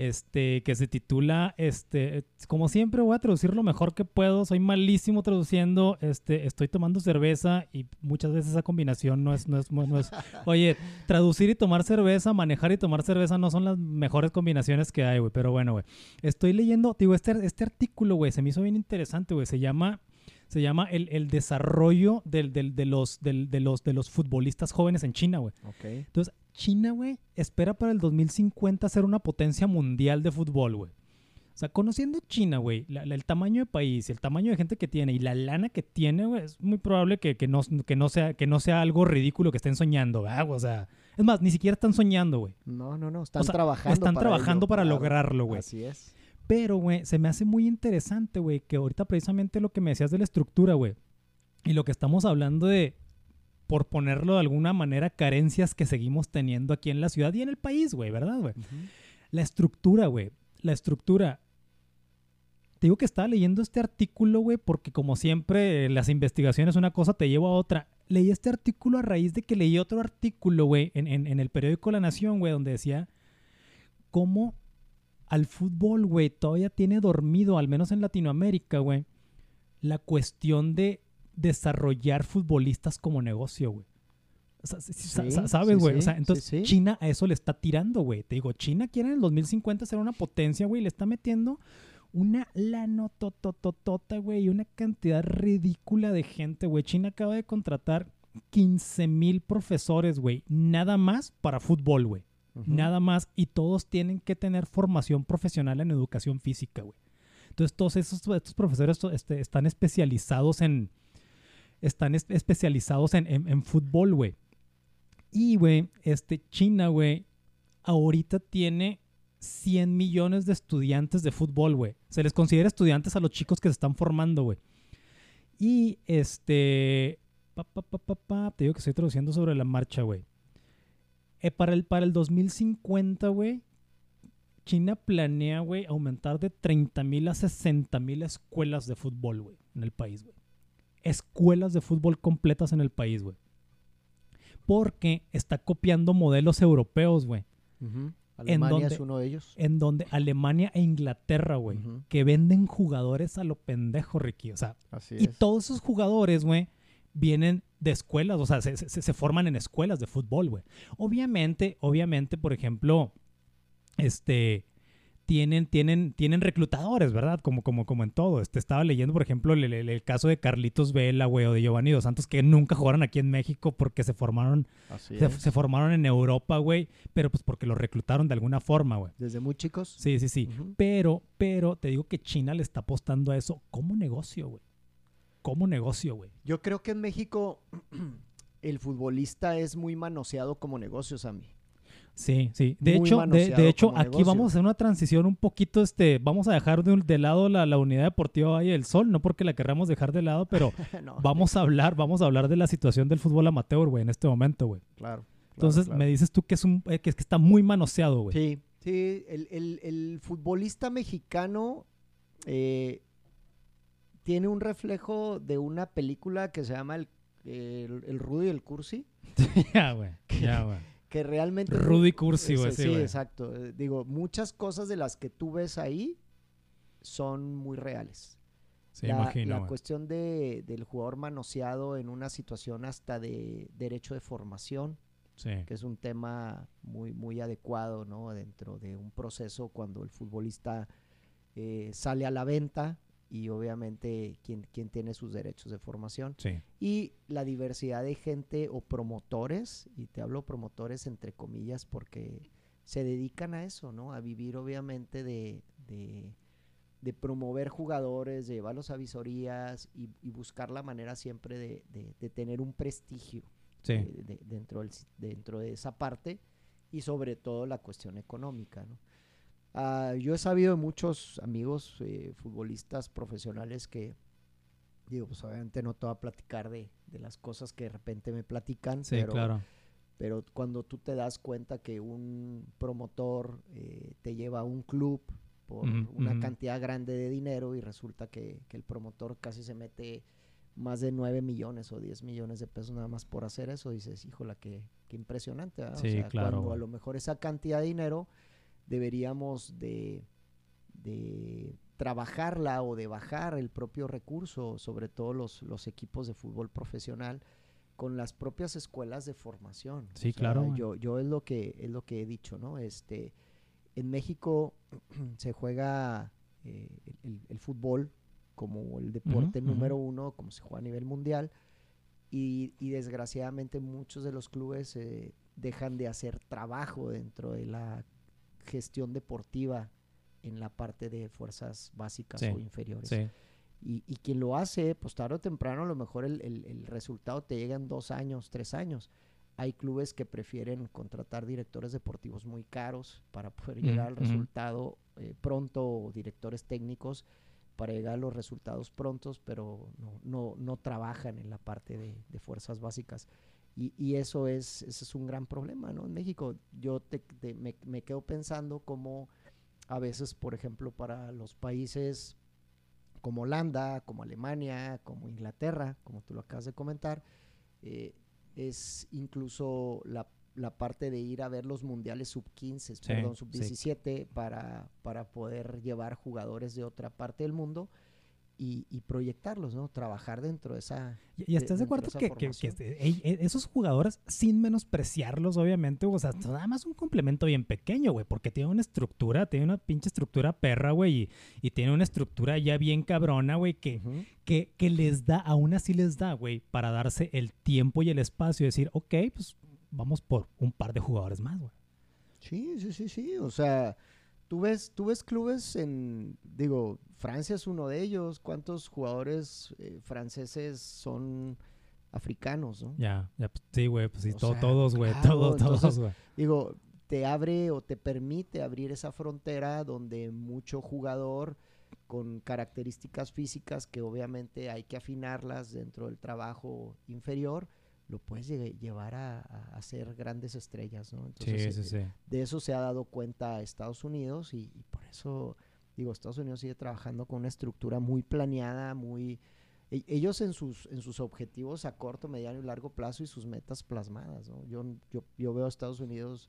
Este, que se titula, este, como siempre voy a traducir lo mejor que puedo, soy malísimo traduciendo, este, estoy tomando cerveza y muchas veces esa combinación no es, no es, no es, Oye, traducir y tomar cerveza, manejar y tomar cerveza no son las mejores combinaciones que hay, güey. Pero bueno, güey. Estoy leyendo, digo, este, este artículo, güey, se me hizo bien interesante, güey. Se llama, se llama el, el desarrollo del, del- de, los, del- de, los, de los futbolistas jóvenes en China, güey. Entonces, China, güey, espera para el 2050 ser una potencia mundial de fútbol, güey. O sea, conociendo China, güey, el tamaño de país, el tamaño de gente que tiene y la lana que tiene, güey, es muy probable que, que no, que, no sea, que no sea algo ridículo que estén soñando, ¿verdad? O sea, es más, ni siquiera están soñando, güey. No, no, no. Están O sea, trabajando. están para trabajando ello, para claro. lograrlo, güey. Así es. Pero, güey, se me hace muy interesante, güey, que ahorita precisamente lo que me decías de la estructura, güey, y lo que estamos hablando de, por ponerlo de alguna manera, carencias que seguimos teniendo aquí en la ciudad y en el país, güey, ¿verdad, güey? La estructura, güey, la estructura. Te digo que estaba leyendo este artículo, güey, porque como siempre, las investigaciones, una cosa te lleva a otra. Leí este artículo a raíz de que leí otro artículo, güey, en, en- en el periódico La Nación, güey, donde decía cómo al fútbol, güey, todavía tiene dormido, al menos en Latinoamérica, güey, la cuestión de desarrollar futbolistas como negocio, güey. O sea, sí- Sí, ¿Sabes, sí, güey? o sea, entonces. China a eso le está tirando, güey. Te digo, China quiere en el 2050 ser una potencia, güey. Le está metiendo una lanotototota, güey, y una cantidad ridícula de gente, güey. China acaba de contratar 15 mil profesores, güey, nada más para fútbol, güey. Nada más. Y todos tienen que tener formación profesional en educación física, güey. Entonces, todos esos, estos profesores este, están especializados en. Están es- especializados en, en- fútbol, güey. Y, güey, este, China, güey, ahorita tiene 100 millones de estudiantes de fútbol, güey. Se les considera estudiantes a los chicos que se están formando, güey. Y este. Pa, pa, pa, te digo que estoy traduciendo sobre la marcha, güey. Eh, para, el, para el 2050, güey, China planea, güey, aumentar de 30 mil a 60 mil escuelas de fútbol, güey, en el país, güey. Escuelas de fútbol completas en el país, güey. Porque está copiando modelos europeos, güey. Alemania donde- es uno de ellos. En donde Alemania e Inglaterra, güey, que venden jugadores a lo pendejo, Ricky. O sea, Así y es. todos esos jugadores, güey, vienen de escuelas, o sea, se, se- se forman en escuelas de fútbol, güey. Obviamente, obviamente, por ejemplo, este, tienen, tienen, tienen reclutadores, ¿verdad? Como, como, como en todo. Este, estaba leyendo, por ejemplo, el, el- el caso de Carlitos Vela, güey, o de Giovanni Dos Santos, que nunca jugaron aquí en México porque se formaron, Así se, se formaron en Europa, güey, pero pues porque los reclutaron de alguna forma, güey. Desde muy chicos. Sí, sí, sí. Pero, pero te digo que China le está apostando a eso como negocio, güey. Como negocio, güey. Yo creo que en México el futbolista es muy manoseado como negocio, Sammy. Sí, sí. De Muy hecho, de, hecho aquí negocio. vamos a hacer una transición un poquito, este, vamos a dejar de, lado la, la unidad deportiva Valle del Sol, no porque la querramos dejar de lado, pero No, vamos a hablar, vamos a hablar de la situación del fútbol amateur, güey, en este momento, güey. Claro. claro, Entonces claro. me dices tú que es un, eh, que, es que está muy manoseado, güey. Sí, sí, el, el- el futbolista mexicano eh, tiene un reflejo de una película que se llama El, el, el Rudo y el Cursi, ya, güey. Ya, güey. que realmente... Rudy Cursi, güey, Sí, exacto. Eh, Digo, muchas cosas de las que tú ves ahí son muy reales. Sí, la, imagino, la cuestión de, del jugador manoseado en una situación hasta de derecho de formación, Sí. que es un tema muy, muy adecuado, ¿no? Dentro de un proceso cuando el futbolista eh, sale a la venta y obviamente quien, quien tiene sus derechos de formación. Sí. Y la diversidad de gente o promotores, y te hablo promotores entre comillas porque se dedican a eso, ¿no? A vivir obviamente de, de, de promover jugadores, de llevarlos a visorías y, y buscar la manera siempre de, de- de tener un prestigio Sí. eh, de- dentro, del dentro de esa parte y sobre todo la cuestión económica. ¿no? Ah, yo he sabido de muchos amigos eh, futbolistas profesionales que, digo, pues obviamente no te voy a platicar de, de las cosas que de repente me platican, Sí, pero, claro. pero cuando tú te das cuenta que un promotor eh, te lleva a un club por una cantidad grande de dinero y resulta que, que el promotor casi se mete más de 9 millones o 10 millones de pesos nada más por hacer eso, dices, híjola, qué, qué impresionante. ¿verdad? O Sí, sea, claro, Cuando a lo mejor esa cantidad de dinero deberíamos de, de trabajarla o de bajar el propio recurso, sobre todo los, los equipos de fútbol profesional, con las propias escuelas de formación. Sí, claro. Yo, yo es lo que es lo que he dicho, ¿no? Este, en México se juega eh, el, el fútbol como el deporte número uno, como se juega a nivel mundial, y, y desgraciadamente muchos de los clubes eh, dejan de hacer trabajo dentro de la gestión deportiva en la parte de fuerzas básicas Sí, o inferiores. Sí. Y, y quien lo hace, pues tarde o temprano a lo mejor el, el- el resultado te llega en dos años, tres años. Hay clubes que prefieren contratar directores deportivos muy caros para poder Ujú, llegar al ujú. resultado eh, pronto, o directores técnicos para llegar a los resultados prontos, pero no, no, no trabajan en la parte de, de fuerzas básicas. Y, y eso es, ese es un gran problema, ¿no? En México yo te- te- me, me quedo pensando cómo a veces, por ejemplo, para los países como Holanda, como Alemania, como Inglaterra, como tú lo acabas de comentar, eh, es incluso la, la parte de ir a ver los mundiales sub-15, perdón, sí. sub-17, para, para poder llevar jugadores de otra parte del mundo y, y proyectarlos, ¿no? Trabajar dentro de esa... ¿Y, y estás de acuerdo que, que- que formación. este- e- esos jugadores, sin menospreciarlos, obviamente, o sea, nada más un complemento bien pequeño, güey, porque tiene una estructura, tiene una pinche estructura perra, güey, y, y tiene una estructura ya bien cabrona, güey, que, que, que les da, aún así les da, güey, para darse el tiempo y el espacio y decir, ok, pues vamos por un par de jugadores más, güey. Sí, sí, sí, sí. O sea, tú ves, tú ves clubes en, digo, Francia es uno de ellos. ¿Cuántos jugadores eh, franceses son africanos, no? Ya, pues, sí, güey, pues sí, O to- sea, todos, güey, claro, todos, todos, entonces, güey. Digo, te abre o te permite abrir esa frontera donde mucho jugador con características físicas que obviamente hay que afinarlas dentro del trabajo inferior, lo puedes lle- llevar a, a- ser grandes estrellas, ¿no? Entonces, sí, eh, sí. de eso se ha dado cuenta Estados Unidos y, y por eso digo Estados Unidos sigue trabajando con una estructura muy planeada muy e- ellos en sus en sus objetivos a corto mediano y largo plazo y sus metas plasmadas ¿no? yo, yo yo veo a Estados Unidos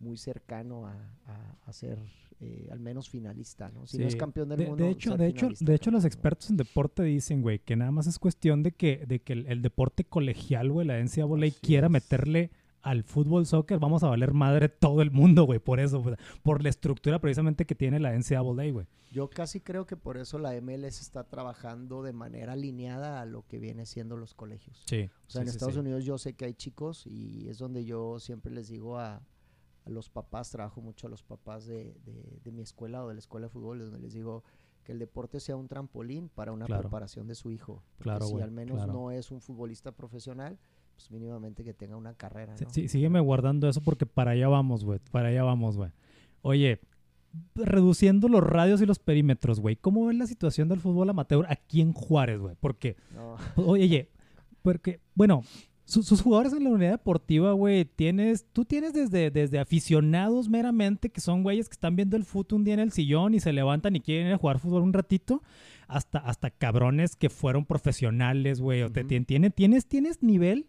muy cercano a, a- a ser eh, al menos finalista no si no es campeón del de, mundo de hecho, de hecho, de hecho, los expertos en deporte dicen, güey, que nada más es cuestión de que, de que el, el deporte colegial, güey, la NCAA Así quiera es. meterle al fútbol soccer, vamos a valer madre todo el mundo, güey, por eso, por la estructura precisamente que tiene la NCAA, güey. Yo casi creo que por eso la MLS está trabajando de manera alineada a lo que viene siendo los colegios. Sí. O sea, en Estados Unidos yo sé que hay chicos y es donde yo siempre les digo a, a los papás, trabajo mucho a los papás de, de, de mi escuela o de la escuela de fútbol, donde les digo que el deporte sea un trampolín para una Claro. preparación de su hijo. Claro, si al menos claro. no es un futbolista profesional, pues mínimamente que tenga una carrera, Sí, ¿no? sí, sígueme guardando eso porque para allá vamos, güey. Para allá vamos, güey. Oye, reduciendo los radios y los perímetros, güey. ¿Cómo ves la situación del fútbol amateur aquí en Juárez, güey? Porque, No, oye, porque, bueno, su- sus jugadores en la unidad deportiva, güey, tienes, tú tienes desde, desde aficionados meramente, que son güeyes que están viendo el fútbol un día en el sillón y se levantan y quieren ir a jugar fútbol un ratito, hasta, hasta cabrones que fueron profesionales, güey. O te- Ujú. tien- tiene- tienes, tienes nivel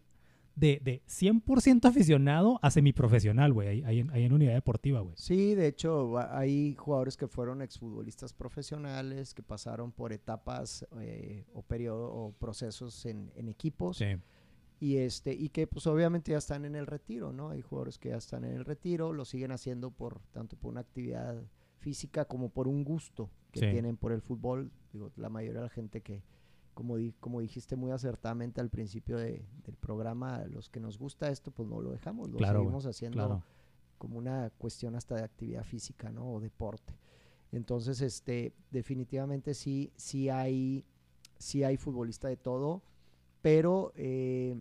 de, de 100% aficionado a semiprofesional, güey, ahí, ahí en, ahí en unidad deportiva, güey. Sí, de hecho, hay jugadores que fueron exfutbolistas profesionales, que pasaron por etapas eh, o periodo o procesos en, en equipos Sí, y este y que pues obviamente ya están en el retiro, ¿no? Hay jugadores que ya están en el retiro, lo siguen haciendo por tanto por una actividad física como por un gusto que Sí. tienen por el fútbol. Digo, la mayoría de la gente que como, di- como dijiste muy acertadamente al principio de- del programa, los que nos gusta esto, pues no lo dejamos, lo Claro, seguimos haciendo claro. como una cuestión hasta de actividad física, ¿no? O deporte. Entonces, este, definitivamente sí, sí hay, sí hay futbolista de todo, pero eh,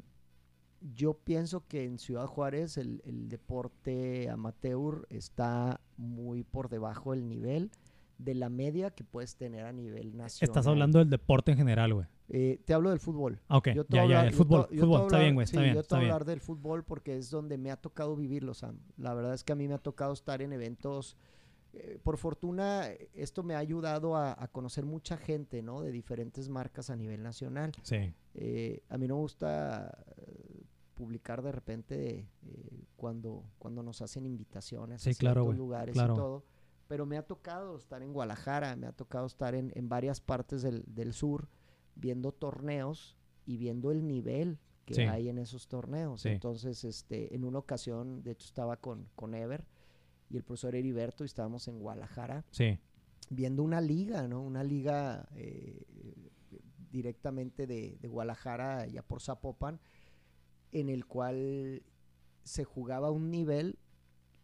yo pienso que en Ciudad Juárez el, el deporte amateur está muy por debajo del nivel de la media que puedes tener a nivel nacional. Estás hablando del deporte en general, güey. Eh, te hablo del fútbol. Ah, Ok, Yo te ya, ya, hablar- el yo te- fútbol, yo te fútbol, a está hablar- bien, güey, sí, está bien, Yo te voy a bien. hablar del fútbol porque es donde me ha tocado vivirlo, Sam. La verdad es que a mí me ha tocado estar en eventos. eh, por fortuna, esto me ha ayudado a, a conocer mucha gente, ¿no? De diferentes marcas a nivel nacional. Sí, Eh, a mí no me gusta publicar de repente eh, cuando, cuando nos hacen invitaciones Sí, a claro, ciertos lugares claro. y todo. Pero me ha tocado estar en Guadalajara, me ha tocado estar en, en varias partes del, del sur viendo torneos y viendo el nivel que Sí. hay en esos torneos. Sí. Entonces, este, en una ocasión, de hecho, estaba con, con Ever y el profesor Heriberto y estábamos en Guadalajara sí, viendo una liga, ¿no? Una liga eh, directamente de, de Guadalajara, ya por Zapopan, en el cual se jugaba a un nivel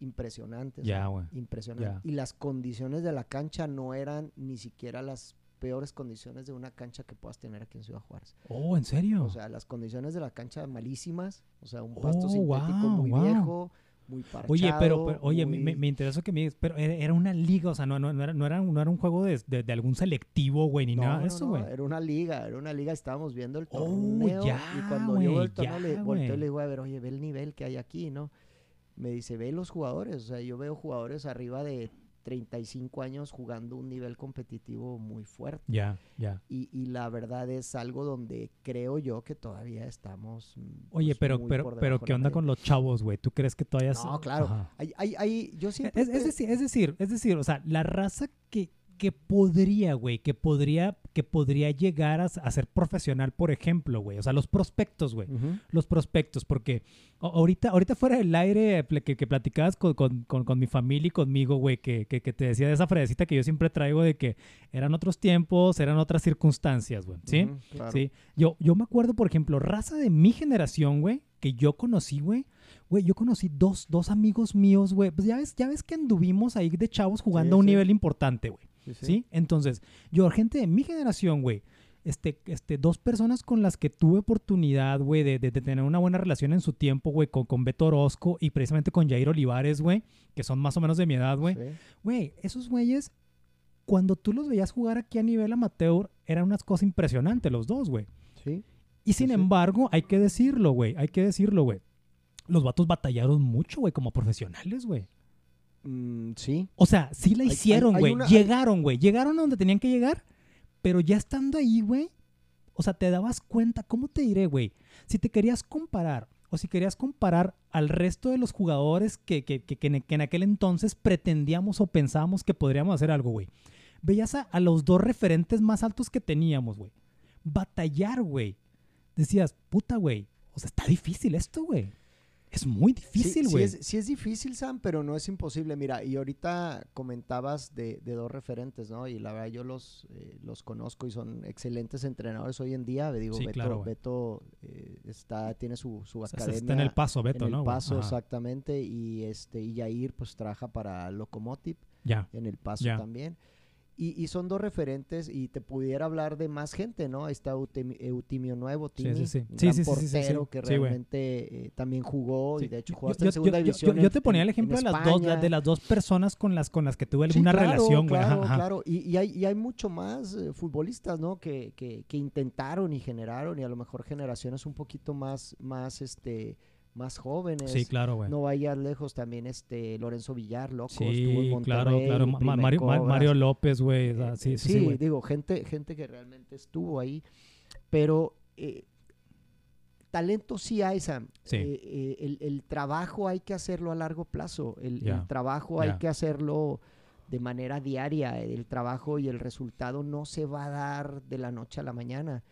impresionante. o Ya, sea, güey, Impresionante. Y las condiciones de la cancha no eran ni siquiera las peores condiciones de una cancha que puedas tener aquí en Ciudad Juárez. Oh, ¿en serio? O sea, las condiciones de la cancha malísimas, o sea, un pasto Oh, sintético muy viejo, muy parchado. Oye, pero, pero- oye, me, muy- me, me interesó que me digas, pero era, una liga, o sea, no, no, no, era, no, era, no era un juego de, de- de algún selectivo, güey, ni No, nada de eso, no, güey. Era una liga, era una liga, estábamos viendo el Oh, torneo. ya, y cuando yo veo güey, el torneo, ya, le volteo y le digo, a ver, oye, ve el nivel que hay aquí, ¿no? Me dice, ve los jugadores. O sea, yo veo jugadores arriba de 35 años jugando un nivel competitivo muy fuerte. Ya, ya. Y, y la verdad es algo donde creo yo que todavía estamos. mm, Oye, pues, pero, muy pero, por pero, ¿qué onda con los chavos, güey? ¿Tú crees que todavía... No, claro. Hay, hay, hay- yo siempre. Es, es decir, es decir, es decir, o sea, la raza que, que podría, güey, que podría, que podría llegar a, ser profesional, por ejemplo, güey. O sea, los prospectos, güey. Los prospectos, porque ahorita, ahorita fuera del aire que, que platicabas con, con- con- con mi familia y conmigo, güey, que, que, que te decía de esa frasecita que yo siempre traigo de que eran otros tiempos, eran otras circunstancias, güey. ¿Sí? Claro. Sí. Yo, yo me acuerdo, por ejemplo, raza de mi generación, güey, que yo conocí, güey. Güey, yo conocí dos, dos amigos míos, güey. Pues ya ves, ya ves que anduvimos ahí de chavos jugando a un sí. nivel importante, güey. Sí, sí. ¿Sí? Entonces, yo, gente de mi generación, güey, este, este, dos personas con las que tuve oportunidad, güey, de, de- de tener una buena relación en su tiempo, güey, con, con Beto Orozco y precisamente con Jair Olivares, güey, que son más o menos de mi edad, güey. Sí. Güey, esos güeyes, cuando tú los veías jugar aquí a nivel amateur, eran unas cosas impresionantes los dos, güey. Sí. Y sin sí. embargo, hay que decirlo, güey, hay que decirlo, güey. Los vatos batallaron mucho, güey, como profesionales, güey. Mm, sí. O sea, sí la hicieron, güey. una- Llegaron, güey. Llegaron a donde tenían que llegar, pero ya estando ahí, güey, o sea, te dabas cuenta, ¿cómo te diré, güey? Si te querías comparar, o si querías comparar al resto de los jugadores que, que, que, que en, en aquel entonces pretendíamos o pensábamos que podríamos hacer algo, güey. Veías a, a los dos referentes más altos que teníamos, güey. Batallar, güey. Decías, puta, güey. O sea, está difícil esto, güey. Es muy difícil, güey. Sí, sí, es, difícil, Sam, pero no es imposible. Mira, y ahorita comentabas de, dos referentes, ¿no? Y la verdad yo los, eh, los conozco y son excelentes entrenadores hoy en día. Digo, Beto, Beto eh, está, tiene su, su academia. Está en el paso, Beto, en el paso, exactamente. Y, este, y Yair, pues, trabaja para Locomotive. Ya. En el paso también. Y, son dos referentes y te pudiera hablar de más gente, ¿no? Está Eutimio Nuevo, Tini, sí, sí, sí. un portero que realmente eh, también jugó y de hecho jugó hasta yo, en segunda división. Yo, te ponía el ejemplo de las, dos, de las dos personas con las, con las que tuve alguna relación, güey. Claro, claro. Y, y, hay, y hay mucho más eh, futbolistas, ¿no? Que, que, que intentaron y generaron y a lo mejor generaciones un poquito más, más, este más jóvenes. Sí, claro, güey. No vayas lejos también este Lorenzo Villar, loco, sí, estuvo en Monterrey, claro, claro. Mario, Mario, López, güey. Eh, sí, sí, sí, digo, gente, gente que realmente estuvo ahí. Pero eh, talento sí hay, Sam. Sí. Eh, el, el, trabajo hay que hacerlo a largo plazo. El, el trabajo hay que hacerlo de manera diaria. El trabajo y el resultado no se va a dar de la noche a la mañana.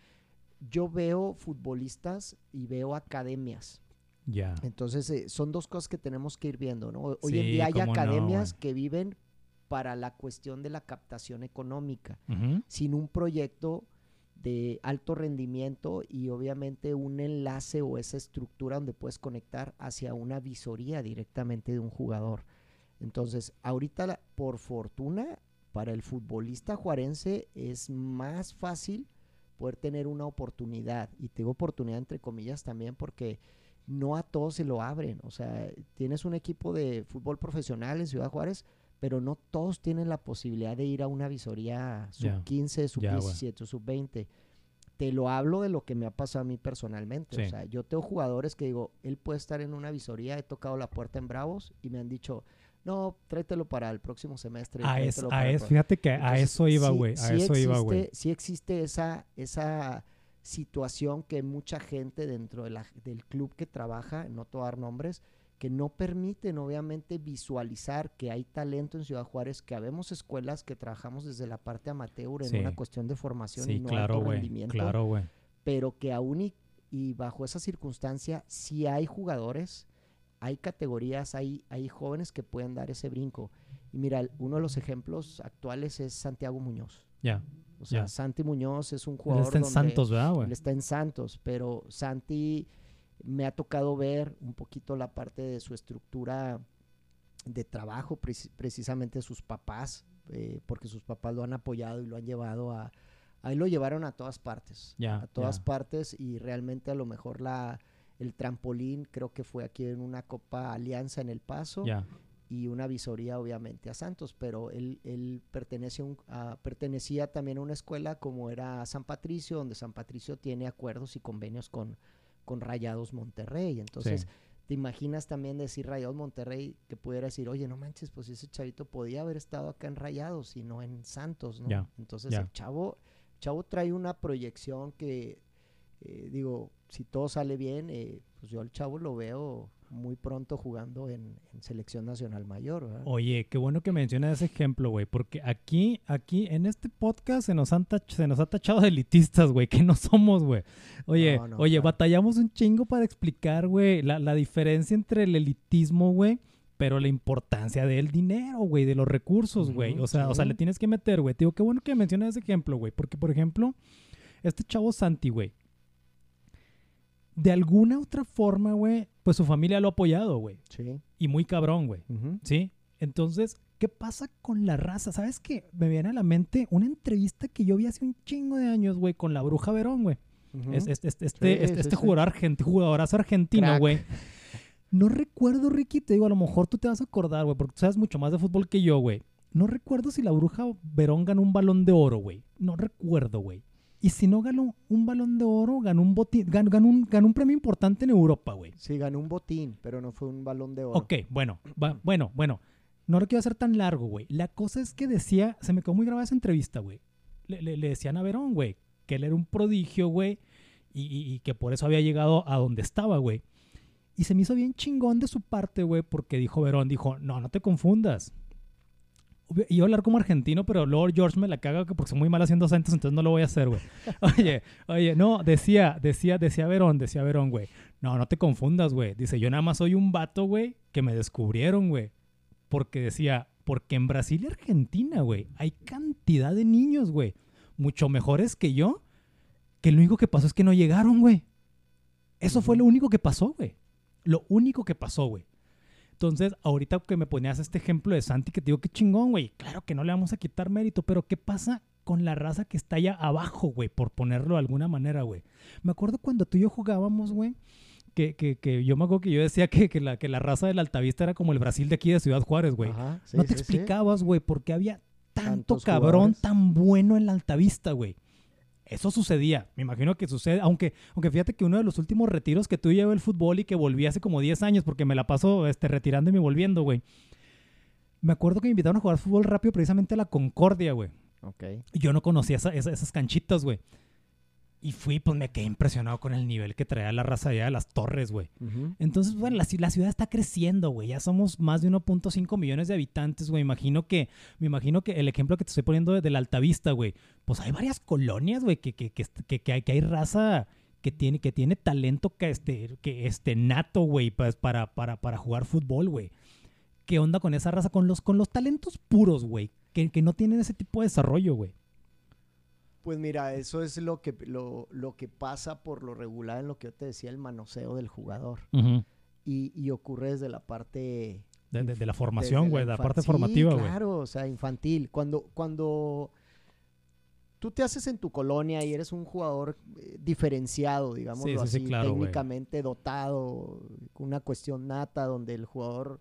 Yo veo futbolistas y veo academias entonces, eh, son dos cosas que tenemos que ir viendo, ¿no? Hoy en día hay academias que viven para la cuestión de la captación económica, sin un proyecto de alto rendimiento y obviamente un enlace o esa estructura donde puedes conectar hacia una visoría directamente de un jugador. Entonces, ahorita, por fortuna, para el futbolista juarense es más fácil poder tener una oportunidad. Y tengo oportunidad entre comillas también porque no a todos se lo abren. O sea, tienes un equipo de fútbol profesional en Ciudad Juárez, pero no todos tienen la posibilidad de ir a una visoría sub 15, sub 17, sub 20. Te lo hablo de lo que me ha pasado a mí personalmente. O sea, yo tengo jugadores que digo, él puede estar en una visoría, he tocado la puerta en Bravos y me han dicho, no, tráetelo para el próximo semestre. A, es, fíjate que a eso iba, güey. a eso iba, güey. Sí existe esa, esa situación que mucha gente dentro del club que trabaja, no te dar nombres, que no permiten obviamente visualizar que hay talento en Ciudad Juárez, que habemos escuelas que trabajamos desde la parte amateur en una cuestión de formación y no claro, alto rendimiento, claro, pero que aún y, bajo esa circunstancia sí hay jugadores, hay categorías, hay, hay jóvenes que pueden dar ese brinco. Y mira, uno de los ejemplos actuales es Santiago Muñoz. Ya. O sea, Santi Muñoz es un jugador. Él está en Santos, ¿verdad, güey? Él está en Santos, pero Santi me ha tocado ver un poquito la parte de su estructura de trabajo, precisamente sus papás, eh, porque sus papás lo han apoyado y lo han llevado a. Ahí lo llevaron a todas partes. a todas partes y realmente a lo mejor la el trampolín creo que fue aquí en una Copa Alianza en El Paso y una visoría obviamente a Santos, pero él, él pertenece un, pertenecía también a una escuela como era San Patricio, donde San Patricio tiene acuerdos y convenios con, con Rayados Monterrey. Entonces, te imaginas también decir Rayados Monterrey que pudiera decir, oye, no manches, pues ese chavito podía haber estado acá en Rayados y no en Santos, ¿no? Entonces, el chavo, chavo trae una proyección que, eh, digo, si todo sale bien, eh, pues yo al chavo lo veo muy pronto jugando en, selección nacional mayor. Oye, qué bueno que mencionas ese ejemplo, güey, porque aquí, aquí en este podcast se nos, han se nos ha tachado de elitistas, güey, que no somos, güey. Oye, oye, batallamos un chingo para explicar, güey, la, la diferencia entre el elitismo, güey, pero la importancia del dinero, güey, de los recursos, güey. o sea, o sea, le tienes que meter, güey. Digo, qué bueno que mencionas ese ejemplo, güey, porque por ejemplo, este chavo Santi, güey, de alguna otra forma, güey, pues su familia lo ha apoyado, güey. Sí. Y muy cabrón, güey. ¿Sí? Entonces, ¿qué pasa con la raza? ¿Sabes qué? Me viene a la mente una entrevista que yo vi hace un chingo de años, güey, con la bruja Verón, güey. este, este, este, jugador argentino, jugadorazo argentino, güey. No recuerdo, Ricky, te digo, a lo mejor tú te vas a acordar, güey, porque tú sabes mucho más de fútbol que yo, güey. No recuerdo si la bruja Verón ganó un balón de oro, güey. No recuerdo, güey. Y si no ganó un balón de oro, ganó un botín, ganó, un, ganó un premio importante en Europa, güey. Sí, ganó un botín, pero no fue un balón de oro. Ok, bueno, bueno, bueno. No lo quiero hacer tan largo, güey. La cosa es que decía, se me quedó muy grabada esa entrevista, güey. Le, le, decían a Verón, güey, que él era un prodigio, güey, y, y, que por eso había llegado a donde estaba, güey. Y se me hizo bien chingón de su parte, güey, porque dijo Verón, dijo, no, no te confundas iba a hablar como argentino, pero luego George me la caga porque soy muy mal haciendo acentos, entonces no lo voy a hacer, güey. Oye, oye, no, decía, decía, decía Verón, decía Verón, güey. No, no te confundas, güey. Dice, yo nada más soy un vato, güey, que me descubrieron, güey. Porque decía, porque en Brasil y Argentina, güey, hay cantidad de niños, güey, mucho mejores que yo, que lo único que pasó es que no llegaron, güey. Eso fue lo único que pasó, güey. Lo único que pasó, güey. Entonces, ahorita que me ponías este ejemplo de Santi, que te digo, qué chingón, güey. Claro que no le vamos a quitar mérito, pero ¿qué pasa con la raza que está allá abajo, güey? Por ponerlo de alguna manera, güey. Me acuerdo cuando tú y yo jugábamos, güey. Que, que, que, yo me acuerdo que yo decía que, que, la, que la raza del Altavista era como el Brasil de aquí de Ciudad Juárez, güey. Sí, no te sí, sí. explicabas, güey, por qué había tanto cabrón jugadores. tan bueno en la Altavista, güey. Eso sucedía. Me imagino que sucede. Aunque, aunque fíjate que uno de los últimos retiros que tú llevé el fútbol y que volví hace como 10 años porque me la paso este, retirándome y volviendo, güey. Me acuerdo que me invitaron a jugar fútbol rápido precisamente a la Concordia, güey. Ok. Y yo no conocía esa- esa- esas canchitas, güey. Y fui, pues me quedé impresionado con el nivel que traía la raza allá de las torres, güey. Entonces, bueno, la, la ciudad está creciendo, güey. Ya somos más de 1.5 millones de habitantes, güey. Imagino que, me imagino que el ejemplo que te estoy poniendo de, de la Altavista, güey. Pues hay varias colonias, güey, que, que, que, que hay, que hay raza que tiene, que tiene talento que este, que este nato, güey, pues, para, para, para jugar fútbol, güey. ¿Qué onda con esa raza? Con los, con los talentos puros, güey. Que, que no tienen ese tipo de desarrollo, güey. Pues mira, eso es lo que, lo, lo que pasa por lo regular en lo que yo te decía, el manoseo del jugador. Y, y ocurre desde la parte... de, de- de la formación, güey, de la infan- parte formativa, güey. claro, o sea, infantil. Cuando, cuando tú te haces en tu colonia y eres un jugador eh, diferenciado, digámoslo sí, sí, así, claro, técnicamente dotado, con una cuestión nata, donde el jugador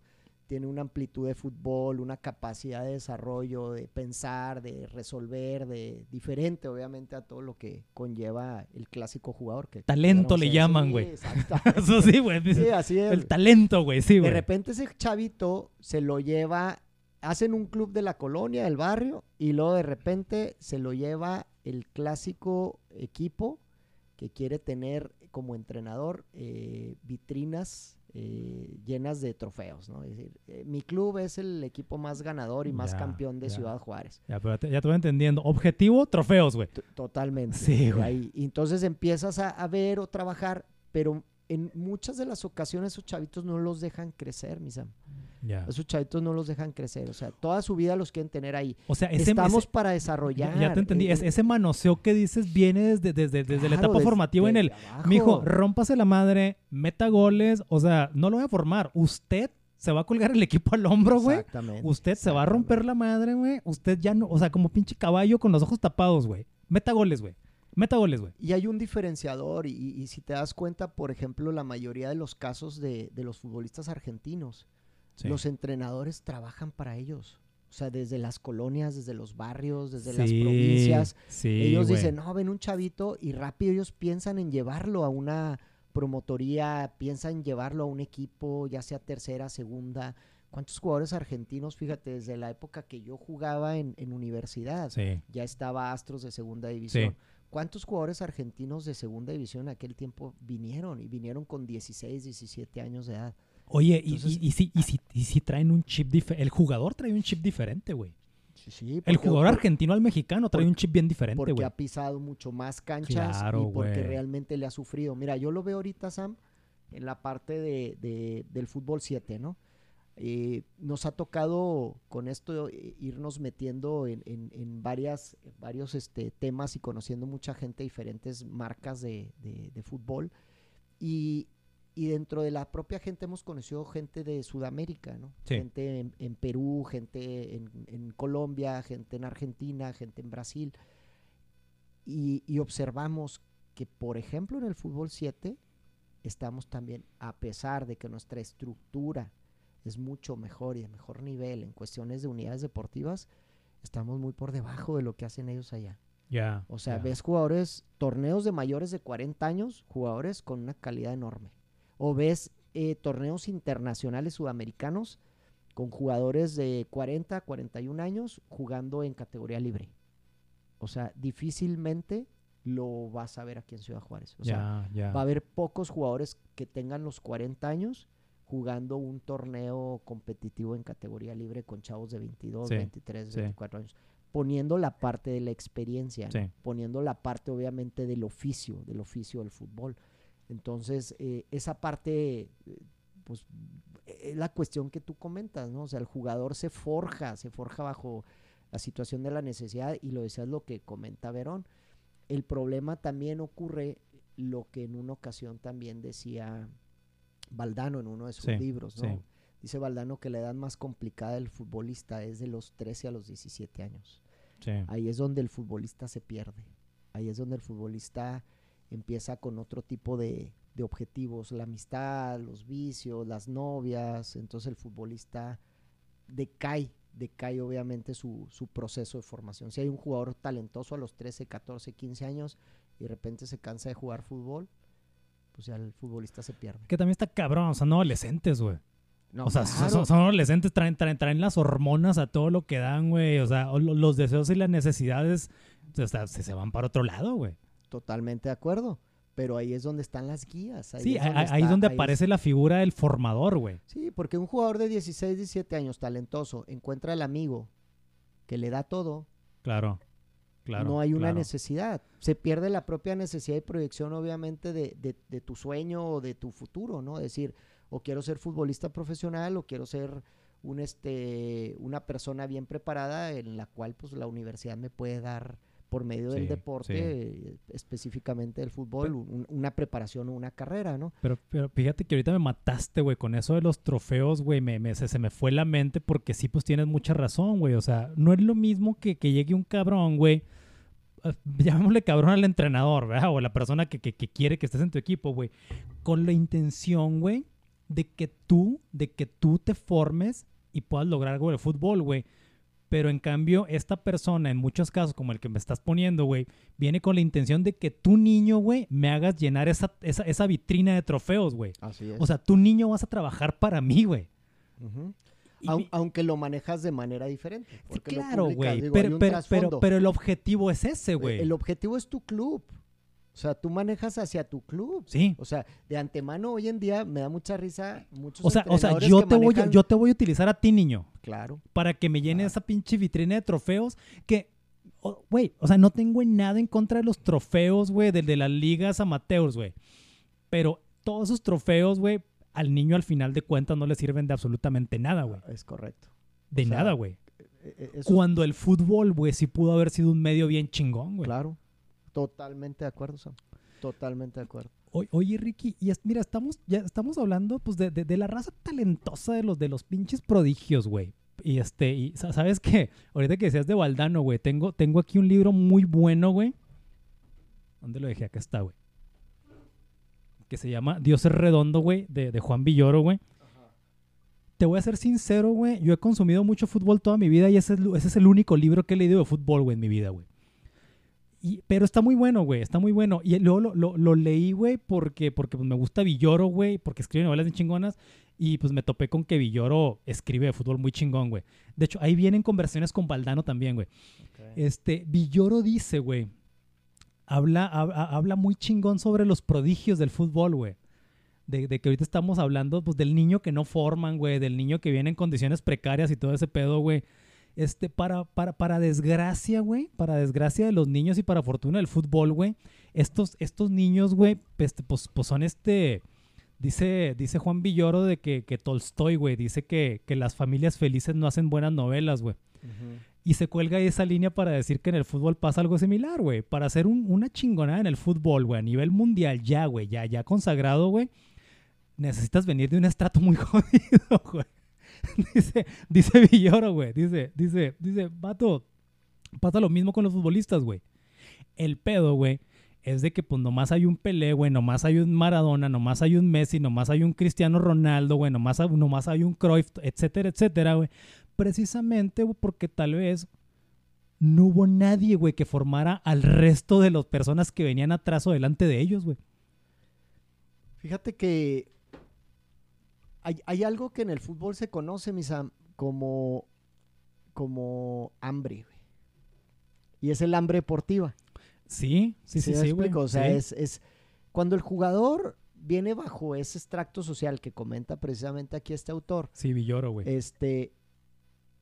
tiene una amplitud de fútbol, una capacidad de desarrollo, de pensar, de resolver, de diferente, obviamente, a todo lo que conlleva el clásico jugador. Que Talento le llaman, Sí, güey. exactamente. Eso sí, güey. Sí, así es. El talento, güey, sí, De güey. repente ese chavito se lo lleva, hacen un club de la colonia, del barrio, y luego de repente se lo lleva el clásico equipo que quiere tener como entrenador eh, vitrinas eh, llenas de trofeos, ¿no? Es decir, eh, mi club es el equipo más ganador y más Ya, campeón de ya. Ciudad Juárez. Ya, pero te, ya te voy entendiendo. Objetivo, trofeos, güey. Totalmente. Sí, güey. y entonces empiezas a, a ver o trabajar, pero en muchas de las ocasiones esos chavitos no los dejan crecer, mi Sam. Ya. Esos chavitos no los dejan crecer. O sea, toda su vida los quieren tener ahí. O sea, ese, Estamos ese- para desarrollar. ya te entendí. eh, Es- ese manoseo que dices viene desde, desde, desde la etapa desde- formativa en el... abajo. Mijo, rómpase la madre, meta goles. O sea, no lo voy a formar. Usted se va a colgar el equipo al hombro, güey. Exactamente. Usted se va a romper la madre, güey. Usted ya no... O sea, como pinche caballo con los ojos tapados, güey. Meta goles, güey. Meta goles, güey. Y hay un diferenciador. Y, y si te das cuenta, por ejemplo, la mayoría de los casos de, de los futbolistas argentinos, Sí. los entrenadores trabajan para ellos. O sea, desde las colonias, desde los barrios, desde las provincias. sí, ellos güey. dicen, no, ven un chavito y rápido ellos piensan en llevarlo a una promotoría, piensan en llevarlo a un equipo, ya sea tercera, segunda. ¿Cuántos jugadores argentinos, fíjate, desde la época que yo jugaba en, en universidad, Sí. ya estaba Astros de segunda división? ¿Cuántos jugadores argentinos de segunda división en aquel tiempo vinieron? Y vinieron con 16, 17 años de edad. Oye, y- Entonces- y, y, si, y, si, y si traen un chip diferente. El jugador trae un chip diferente, güey. Sí, sí, El porque- jugador argentino al mexicano trae porque- un chip bien diferente, porque güey. ha pisado mucho más canchas Claro, y porque realmente le ha sufrido. Mira, yo lo veo ahorita, Sam, en la parte de, de- del fútbol 7, ¿no? Eh, nos ha tocado con esto eh, irnos metiendo en, en- en varias, varios este, temas y conociendo mucha gente, diferentes marcas de, de- de fútbol. Y, y dentro de la propia gente hemos conocido gente de Sudamérica, ¿no? Sí. Gente en, en Perú, gente en, en Colombia, gente en Argentina, gente en Brasil. Y, y observamos que, por ejemplo, en el fútbol 7 estamos también, a pesar de que nuestra estructura es mucho mejor y de mejor nivel en cuestiones de unidades deportivas, estamos muy por debajo de lo que hacen ellos allá. Ya. O sea, ves jugadores, torneos de mayores de 40 años, jugadores con una calidad enorme. O ves eh, torneos internacionales sudamericanos con jugadores de 40, 41 años jugando en categoría libre. O sea, difícilmente lo vas a ver aquí en Ciudad Juárez. O sea, ya, ya. va a haber pocos jugadores que tengan los 40 años jugando un torneo competitivo en categoría libre con chavos de 22, Sí, 23, sí. 24 años, poniendo la parte de la experiencia, poniendo la parte obviamente del oficio, del oficio del fútbol. Entonces, eh, esa parte, pues, es la cuestión que tú comentas, ¿no? O sea, el jugador se forja, se forja bajo la situación de la necesidad y lo decías lo que comenta Verón. El problema también ocurre lo que en una ocasión también decía Valdano en uno de sus Sí, libros, ¿no? sí. Dice Valdano que la edad más complicada del futbolista es de los 13 a los 17 años. Sí. Ahí es donde el futbolista se pierde. Ahí es donde el futbolista empieza con otro tipo de, de objetivos, la amistad, los vicios, las novias. Entonces el futbolista decae, decae obviamente su, su proceso de formación. Si hay un jugador talentoso a los 13, 14, 15 años y de repente se cansa de jugar fútbol, pues ya el futbolista se pierde. Que también está cabrón, o sea, no adolescentes, güey. No, o sea, son- claro. son, son adolescentes, traen, traen, traen las hormonas a todo lo que dan, güey. O sea, los deseos y las necesidades o sea, se, se van para otro lado, güey. Totalmente de acuerdo. Pero ahí es donde están las guías. Ahí Sí, es ahí, donde ahí es donde ahí es- aparece la figura del formador, güey. Sí, porque un jugador de 16, 17 años, talentoso, encuentra al amigo que le da todo, Claro, claro. no hay una claro. necesidad. Se pierde la propia necesidad y proyección, obviamente, de, de- de tu sueño o de tu futuro, ¿no? Es decir, o quiero ser futbolista profesional o quiero ser un, este, una persona bien preparada en la cual pues, la universidad me puede dar por medio del Sí, deporte, sí. eh, específicamente del fútbol, un- una preparación o una carrera, ¿no? Pero, pero fíjate que ahorita me mataste, güey, con eso de los trofeos, güey, me, me- se, se me fue la mente porque sí, pues tienes mucha razón, güey. O sea, no es lo mismo que, que llegue un cabrón, güey. eh, Llamémosle cabrón al entrenador, ¿verdad? O a la persona que, que- que quiere que estés en tu equipo, güey. Con la intención, güey, de que tú, de que tú te formes y puedas lograr algo de fútbol, güey. Pero en cambio, esta persona, en muchos casos, como el que me estás poniendo, güey, viene con la intención de que tu niño, güey, me hagas llenar esa, esa, esa vitrina de trofeos, güey. Así es. O sea, tu niño vas a trabajar para mí, güey. Aun- aunque lo manejas de manera diferente. Porque claro, güey. Pero, pero, pero, pero el objetivo es ese, güey. El objetivo es tu club. O sea, tú manejas hacia tu club. Sí. O sea, de antemano hoy en día me da mucha risa muchos O sea, o sea yo, te voy a, yo te voy a utilizar a ti, niño, Claro. para que me llene esa pinche vitrina de trofeos que, güey, o sea, no tengo nada en contra de los trofeos, güey, de, de las ligas amateurs, güey. Pero todos esos trofeos, güey, al niño al final de cuentas no le sirven de absolutamente nada, güey. Es correcto. De O nada, güey. E- e- eso- Cuando el fútbol, güey, sí pudo haber sido un medio bien chingón, güey. Claro. Totalmente de acuerdo, Sam. Totalmente de acuerdo. O- Oye, Ricky, y es- mira, estamos, ya estamos hablando pues de, de- de la raza talentosa de los, de los pinches prodigios, güey. Y este, y sa- sabes qué, ahorita que decías de Valdano, güey, tengo, tengo aquí un libro muy bueno, güey. ¿Dónde lo dejé? Acá está, güey. Que se llama Dios es redondo, güey, de, de Juan Villoro, güey. Te voy a ser sincero, güey. Yo he consumido mucho fútbol toda mi vida y ese es, lu- ese es el único libro que he leído de fútbol, güey, en mi vida, güey. Y- pero está muy bueno, güey, está muy bueno. Y luego lo, lo- lo leí, güey, porque, porque pues, me gusta Villoro, güey, porque escribe novelas bien chingonas. Y pues me topé con que Villoro escribe de fútbol muy chingón, güey. De hecho, ahí vienen conversaciones con Valdano también, güey. Este, Villoro dice, güey, habla, hab- ha- habla muy chingón sobre los prodigios del fútbol, güey. De, de que ahorita estamos hablando, pues, del niño que no forman, güey, del niño que viene en condiciones precarias y todo ese pedo, güey. Este, para, para, para desgracia, güey, para desgracia de los niños y para fortuna del fútbol, güey, estos, estos niños, güey, pues, pues, pues son este, dice, dice Juan Villoro de que, que Tolstoy, güey, dice que, que las familias felices no hacen buenas novelas, güey. Y se cuelga ahí esa línea para decir que en el fútbol pasa algo similar, güey. Para hacer un- una chingonada en el fútbol, güey, a nivel mundial, ya, güey, ya, ya consagrado, güey, necesitas venir de un estrato muy jodido, güey. dice, dice Villoro, güey, dice, dice, dice, vato, pasa lo mismo con los futbolistas, güey. El pedo, güey, es de que pues nomás hay un Pelé, güey, nomás hay un Maradona, nomás hay un Messi, nomás hay un Cristiano Ronaldo, güey, nomás, nomás hay un Cruyff, etcétera, etcétera, güey. Precisamente porque tal vez no hubo nadie, güey, que formara al resto de las personas que venían atrás o delante de ellos, güey. Fíjate que hay, hay algo que en el fútbol se conoce, Misam, como, como hambre, güey. Y es el hambre deportiva. Sí, sí, sí, me sí, güey. explico? O sea, sí. es, es cuando el jugador viene bajo ese extracto social que comenta precisamente aquí este autor. Sí, Villoro, güey. Este,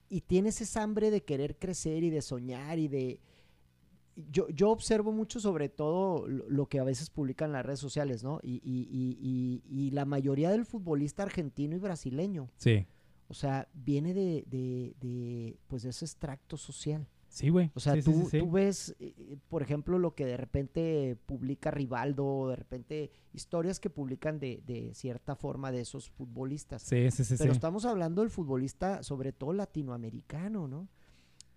y tienes esa hambre de querer crecer y de soñar y de... Yo, yo observo mucho sobre todo lo, que a veces publican las redes sociales, ¿no? Y, y- y- y- y la mayoría del futbolista argentino y brasileño, Sí. o sea, viene de, de, de, pues, de ese extracto social. Sí, güey. O sea, Sí, tú, sí, sí. tú ves, eh, por ejemplo, lo que de repente publica Rivaldo, de repente historias que publican de, de cierta forma de esos futbolistas. Sí, sí, sí, Pero estamos hablando del futbolista, sobre todo latinoamericano, ¿no?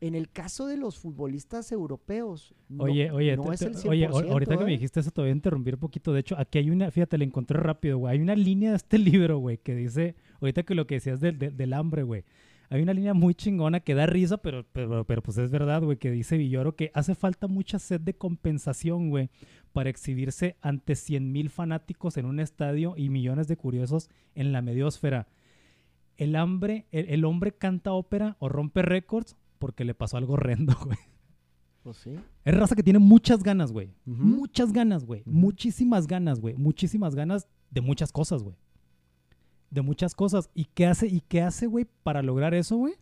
En el caso de los futbolistas europeos, no, Oye, oye, no es el 100%, oye, ahor- ahorita que me ¿eh? dijiste eso, te voy a interrumpir un poquito. De hecho, aquí hay una, fíjate, la encontré rápido, güey. Hay una línea de este libro, güey, que dice, ahorita que lo que decías del, del, del hambre, güey. Hay una línea muy chingona que da risa, pero, pero, pero pues es verdad, güey, que dice Villoro que hace falta mucha sed de compensación, güey, para exhibirse ante 100 mil fanáticos en un estadio y millones de curiosos en la mediosfera. El hambre, el, el hombre canta ópera o rompe récords porque le pasó algo horrendo, güey. Pues sí. Es raza que tiene muchas ganas, güey. Muchas ganas, güey. Muchísimas ganas, güey. Muchísimas ganas de muchas cosas, güey. De muchas cosas. ¿Y qué hace, y qué hace, güey, para lograr eso, güey?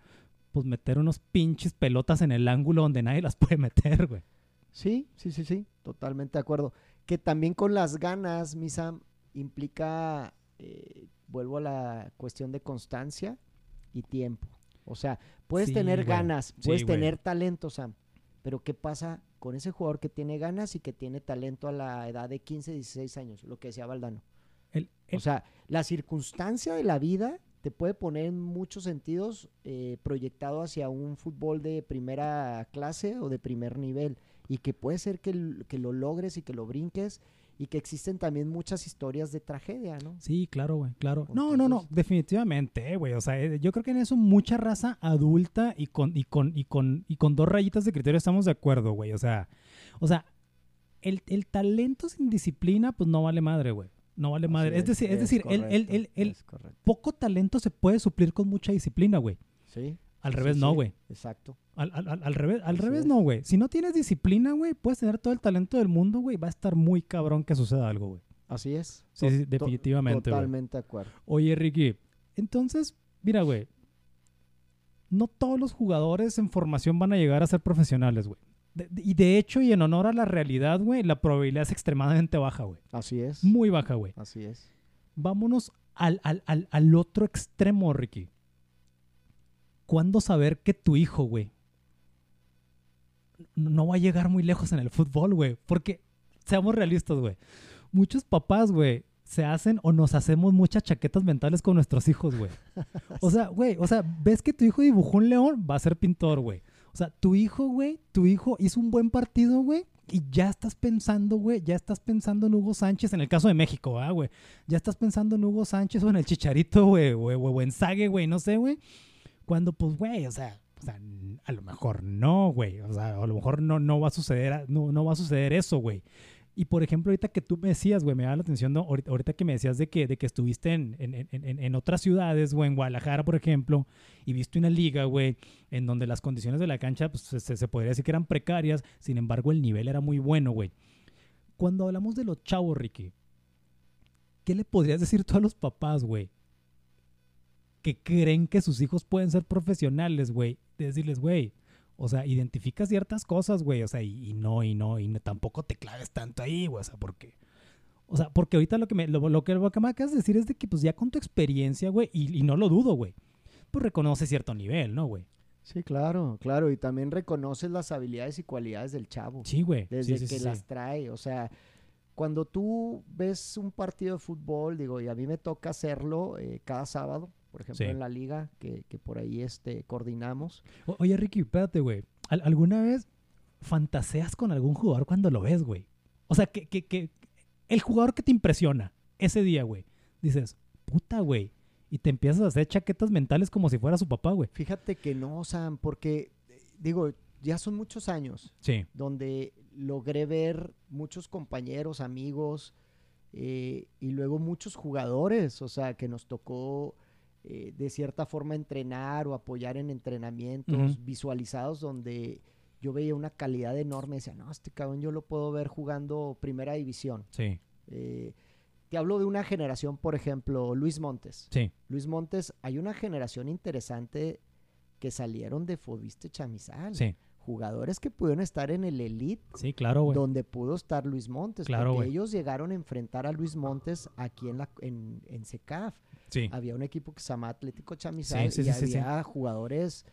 Pues meter unos pinches pelotas en el ángulo donde nadie las puede meter, güey. Sí, sí, sí, sí, totalmente de acuerdo. Que también con las ganas, Misa, implica, eh, vuelvo a la cuestión de constancia y tiempo. O sea, puedes Sí, tener ganas, puedes tener talento, Sam, pero ¿qué pasa con ese jugador que tiene ganas y que tiene talento a la edad de 15, 16 años? Lo que decía Valdano. El- el- O sea, la circunstancia de la vida te puede poner en muchos sentidos eh, proyectado hacia un fútbol de primera clase o de primer nivel y que puede ser que, que lo logres y que lo brinques y que existen también muchas historias de tragedia, ¿no? Sí, claro, güey, claro. No, no, no, definitivamente, güey. O sea, eh, yo creo que en eso mucha raza adulta y con, y con, y con, y con dos rayitas de criterio estamos de acuerdo, güey. O sea, o sea, el, el talento sin disciplina, pues no vale madre, güey. No vale madre. Es decir, es, decir, el, el, correcto, el, el es correcto. poco talento se puede suplir con mucha disciplina, güey. Sí. Al revés, sí, no, sí, güey. Exacto. Al, al- al- al revés, al Así revés es. no, güey. Si no tienes disciplina, güey, puedes tener todo el talento del mundo, güey. Va a estar muy cabrón que suceda algo, güey. Así es. Sí, To- sí, to- definitivamente, güey. Totalmente de acuerdo. Oye, Ricky, entonces, mira, güey. No todos los jugadores en formación van a llegar a ser profesionales, güey. Y de hecho, y en honor a la realidad, güey, la probabilidad es extremadamente baja, güey. Así es. Muy baja, güey. Así es. Vámonos al, al, al, al otro extremo, Ricky. ¿Cuándo saber que tu hijo, güey, no va a llegar muy lejos en el fútbol, güey? Porque, seamos realistas, güey. Muchos papás, güey, se hacen o nos hacemos muchas chaquetas mentales con nuestros hijos, güey. O sea, güey, o sea, ves que tu hijo dibujó un león, va a ser pintor, güey. O sea, tu hijo, güey, tu hijo hizo un buen partido, güey, y ya estás pensando, güey, ya estás pensando en Hugo Sánchez, en el caso de México, ah, güey. Ya estás pensando en Hugo Sánchez o en el Chicharito, güey, o, en Sague, güey, no sé, güey. Cuando, pues, güey, o sea, o sea, a lo mejor no, güey. O sea, a lo mejor no, no va a suceder, no, no va a suceder eso, güey. Y por ejemplo, ahorita que tú me decías, güey, me da la atención, ¿no? ahorita, ahorita que me decías de que, de que estuviste en, en, en, en- otras ciudades, güey, en Guadalajara, por ejemplo, y viste una liga, güey, en donde las condiciones de la cancha, pues se podría decir que eran precarias, sin embargo, el nivel era muy bueno, güey. Cuando hablamos de los chavos, Ricky, ¿qué le podrías decir tú a los papás, güey? Que creen que sus hijos pueden ser profesionales, güey. De decirles, güey, o sea, identifica ciertas cosas, güey. O sea, y, y no, y no, y no- tampoco te claves tanto ahí, güey. O sea, porque. O sea, porque ahorita lo que me, lo, lo que, lo que me acabas de decir es de que, pues ya con tu experiencia, güey, y, y no lo dudo, güey, pues reconoce cierto nivel, ¿no, güey? Sí, claro, claro. Y también reconoces las habilidades y cualidades del chavo. Sí, güey. desde Sí, sí, que sí, las trae. O sea, cuando tú ves un partido de fútbol, digo, y a mí me toca hacerlo eh, cada sábado, por ejemplo, Sí. en la liga, que, que por ahí este, coordinamos. O- oye, Ricky, espérate, güey. ¿Al- ¿Alguna vez fantaseas con algún jugador cuando lo ves, güey? O sea, que, que, que el jugador que te impresiona ese día, güey, dices, puta, güey. Y te empiezas a hacer chaquetas mentales como si fuera su papá, güey. Fíjate que no, Sam, porque, digo, ya son muchos años Sí. donde logré ver muchos compañeros, amigos, eh, y luego muchos jugadores, o sea, que nos tocó eh, de cierta forma entrenar o apoyar en entrenamientos visualizados donde yo veía una calidad enorme, decía, no, este cabrón yo lo puedo ver jugando primera división. Sí. Eh, te hablo de una generación, por ejemplo, Luis Montes. Sí. Luis Montes, hay una generación interesante que salieron de Fodiste Chamizal. Sí. Jugadores que pudieron estar en el Elite, Sí, claro, güey. donde pudo estar Luis Montes. Claro, porque ellos llegaron a enfrentar a Luis Montes aquí en, la, en, en CECAF. Sí. Había un equipo que se llama Atlético Chamizal Sí, sí, y había jugadores,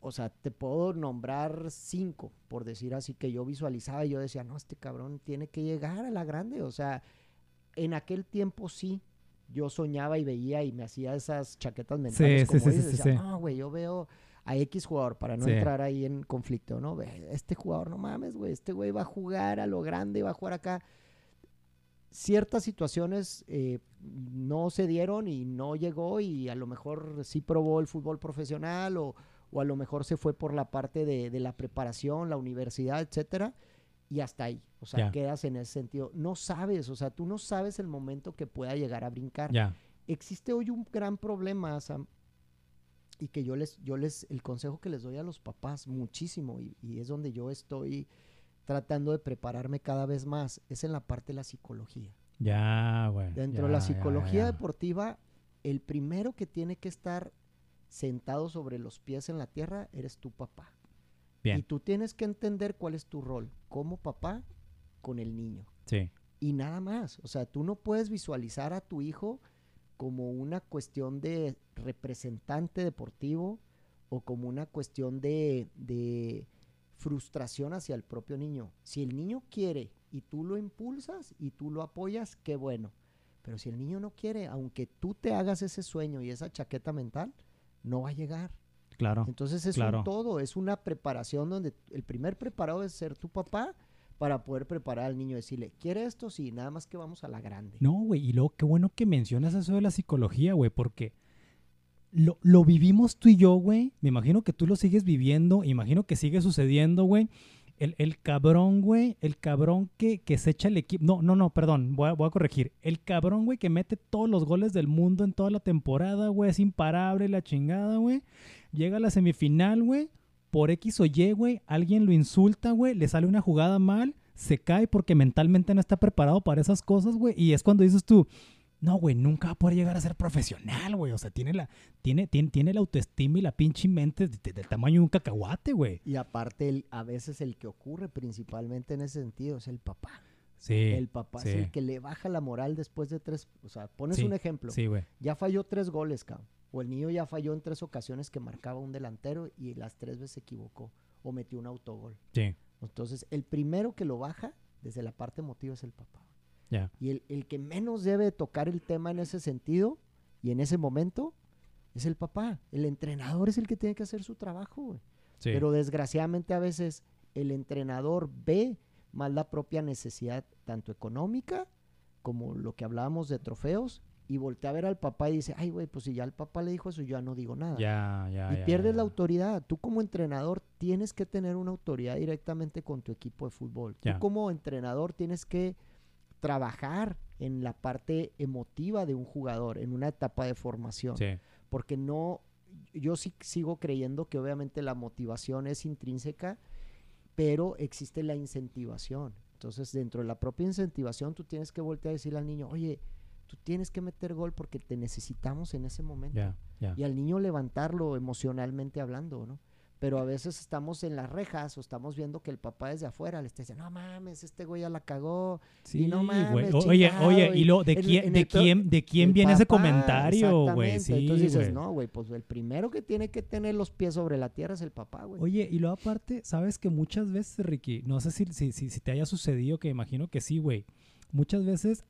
o sea, te puedo nombrar cinco, por decir así, que yo visualizaba y yo decía, no, este cabrón tiene que llegar a la grande. O sea, en aquel tiempo sí, yo soñaba y veía y me hacía esas chaquetas mentales. sí, como sí, dices, decía, sí. no, güey, yo veo a X jugador para no Sí. entrar ahí en conflicto, ¿no? Este jugador, no mames, güey, este güey va a jugar a lo grande, va a jugar acá. Ciertas situaciones eh, no se dieron y no llegó y a lo mejor sí probó el fútbol profesional o, o a lo mejor se fue por la parte de, de la preparación, la universidad, etcétera, y hasta ahí. O sea, quedas en ese sentido. No sabes, o sea, tú no sabes el momento que pueda llegar a brincar Ya. existe hoy un gran problema, Sam, y que yo les, yo les, el consejo que les doy a los papás muchísimo, y, y es donde yo estoy tratando de prepararme cada vez más, es en la parte de la psicología. Ya, güey. Dentro ya, de la ya, psicología ya. deportiva, el primero que tiene que estar sentado sobre los pies en la tierra eres tu papá. Bien. Y tú tienes que entender cuál es tu rol como papá con el niño Sí. y nada más. O sea, tú no puedes visualizar a tu hijo como una cuestión de representante deportivo o como una cuestión de, de frustración hacia el propio niño. Si el niño quiere y tú lo impulsas y tú lo apoyas, qué bueno. Pero si el niño no quiere, aunque tú te hagas ese sueño y esa chaqueta mental, no va a llegar. Claro. Entonces es claro. un todo, es una preparación donde el primer preparado es ser tu papá para poder preparar al niño, decirle, ¿quiere esto? Sí, nada más que vamos a la grande. No, güey, y luego qué bueno que mencionas eso de la psicología, güey, porque lo, lo vivimos tú y yo, güey. Me imagino que tú lo sigues viviendo, imagino que sigue sucediendo, güey. El, el cabrón, güey, el cabrón que, que se echa el equipo. No, no, no, perdón, voy a, voy a corregir. El cabrón, güey, que mete todos los goles del mundo en toda la temporada, güey, es imparable la chingada, güey. Llega a la semifinal, güey, por X o Y, güey, alguien lo insulta, güey, le sale una jugada mal, se cae porque mentalmente no está preparado para esas cosas, güey, y es cuando dices tú, no, güey, nunca va a poder llegar a ser profesional, güey, o sea, tiene la, tiene, tiene, tiene la autoestima y la pinche mente de- de- del tamaño de un cacahuate, güey. Y aparte, el- a veces el que ocurre principalmente en ese sentido es el papá. Sí. el papá sí. es el que le baja la moral después de tres, o sea, pones Sí, un ejemplo, Sí, güey. ya falló tres goles, cabrón. O el niño ya falló en tres ocasiones que marcaba un delantero y las tres veces se equivocó o metió un autogol. Sí, Entonces, el primero que lo baja desde la parte emotiva es el papá. Y el, el que menos debe tocar el tema en ese sentido y en ese momento es el papá. El entrenador es el que tiene que hacer su trabajo. Sí. Pero desgraciadamente a veces el entrenador ve más la propia necesidad, tanto económica como lo que hablábamos de trofeos, y voltea a ver al papá y dice, ay, güey, pues si ya el papá le dijo eso, yo ya no digo nada. ya, ya. y ya, pierdes ya. la autoridad. Tú como entrenador tienes que tener una autoridad directamente con tu equipo de fútbol. Tú como entrenador tienes que trabajar en la parte emotiva de un jugador, en una etapa de formación Sí, porque no, yo sí sigo creyendo que obviamente la motivación es intrínseca, pero existe la incentivación. Entonces, dentro de la propia incentivación, tú tienes que voltear a decirle al niño, oye, tú tienes que meter gol porque te necesitamos en ese momento. Y al niño levantarlo emocionalmente hablando, ¿no? Pero a veces estamos en las rejas o estamos viendo que el papá desde afuera le está diciendo, no mames, este güey ya la cagó. Sí, no güey. mames, Oye, chingado, oye, y y lo, ¿de quién, de quién, de quién viene ese comentario, güey? Sí, Entonces dices, güey. no, güey, pues el primero que tiene que tener los pies sobre la tierra es el papá, güey. Oye, y luego aparte, sabes que muchas veces, Ricky, no sé si, si, si, si te haya sucedido, que imagino que sí, güey. Muchas veces,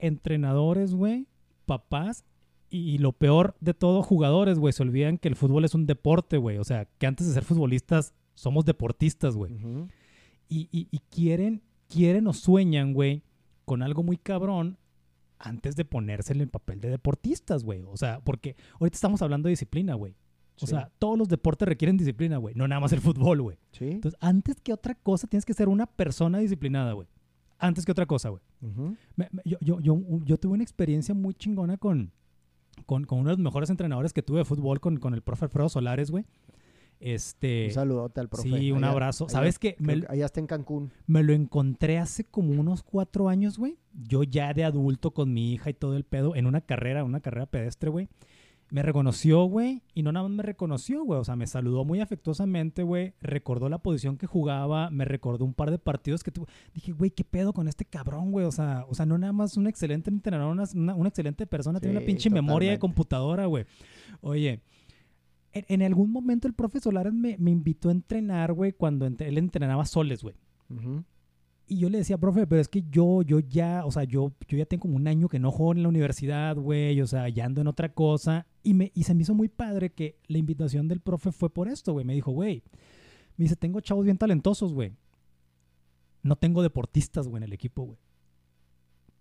entrenadores, güey, papás, y, y lo peor de todo, jugadores, güey, se olvidan que el fútbol es un deporte, güey. O sea, que antes de ser futbolistas, somos deportistas, güey. Y, y- y quieren, quieren o sueñan, güey, con algo muy cabrón antes de ponerse en el papel de deportistas, güey. O sea, porque ahorita estamos hablando de disciplina, güey. O Sí. sea, todos los deportes requieren disciplina, güey. No nada más el fútbol, güey. Sí. Entonces, antes que otra cosa, tienes que ser una persona disciplinada, güey. Antes que otra cosa, güey. Me- me- yo, yo, yo, yo tuve una experiencia muy chingona con, con, con uno de los mejores entrenadores que tuve de fútbol, con, con el profe Alfredo Solares, güey. Este. Un saludote al profe. sí, un Allá- abrazo. allá- ¿Sabes qué? Me, allá está en Cancún. me lo encontré hace como unos cuatro años, güey. yo ya de adulto con mi hija y todo el pedo, en una carrera, una carrera pedestre, güey. Me reconoció, güey, y no nada más me reconoció, güey. O sea, me saludó muy afectuosamente, güey. Recordó la posición que jugaba, me recordó un par de partidos que tuvo. Dije, güey, ¿qué pedo con este cabrón, güey? O sea, o sea, no nada más un excelente entrenador, una, una, una excelente persona, tiene una pinche memoria de computadora, güey. Oye, en, en algún momento el profe Solares me, me invitó a entrenar, güey, cuando ent- él entrenaba soles, güey. Ujú. Y yo le decía, profe, pero es que yo, yo ya, o sea, yo, yo ya tengo como un año que no juego en la universidad, güey, o sea, ya ando en otra cosa. Y, me, y se me hizo muy padre que la invitación del profe fue por esto, güey. Me dijo, güey, me dice, tengo chavos bien talentosos, güey. No tengo deportistas, güey, en el equipo, güey.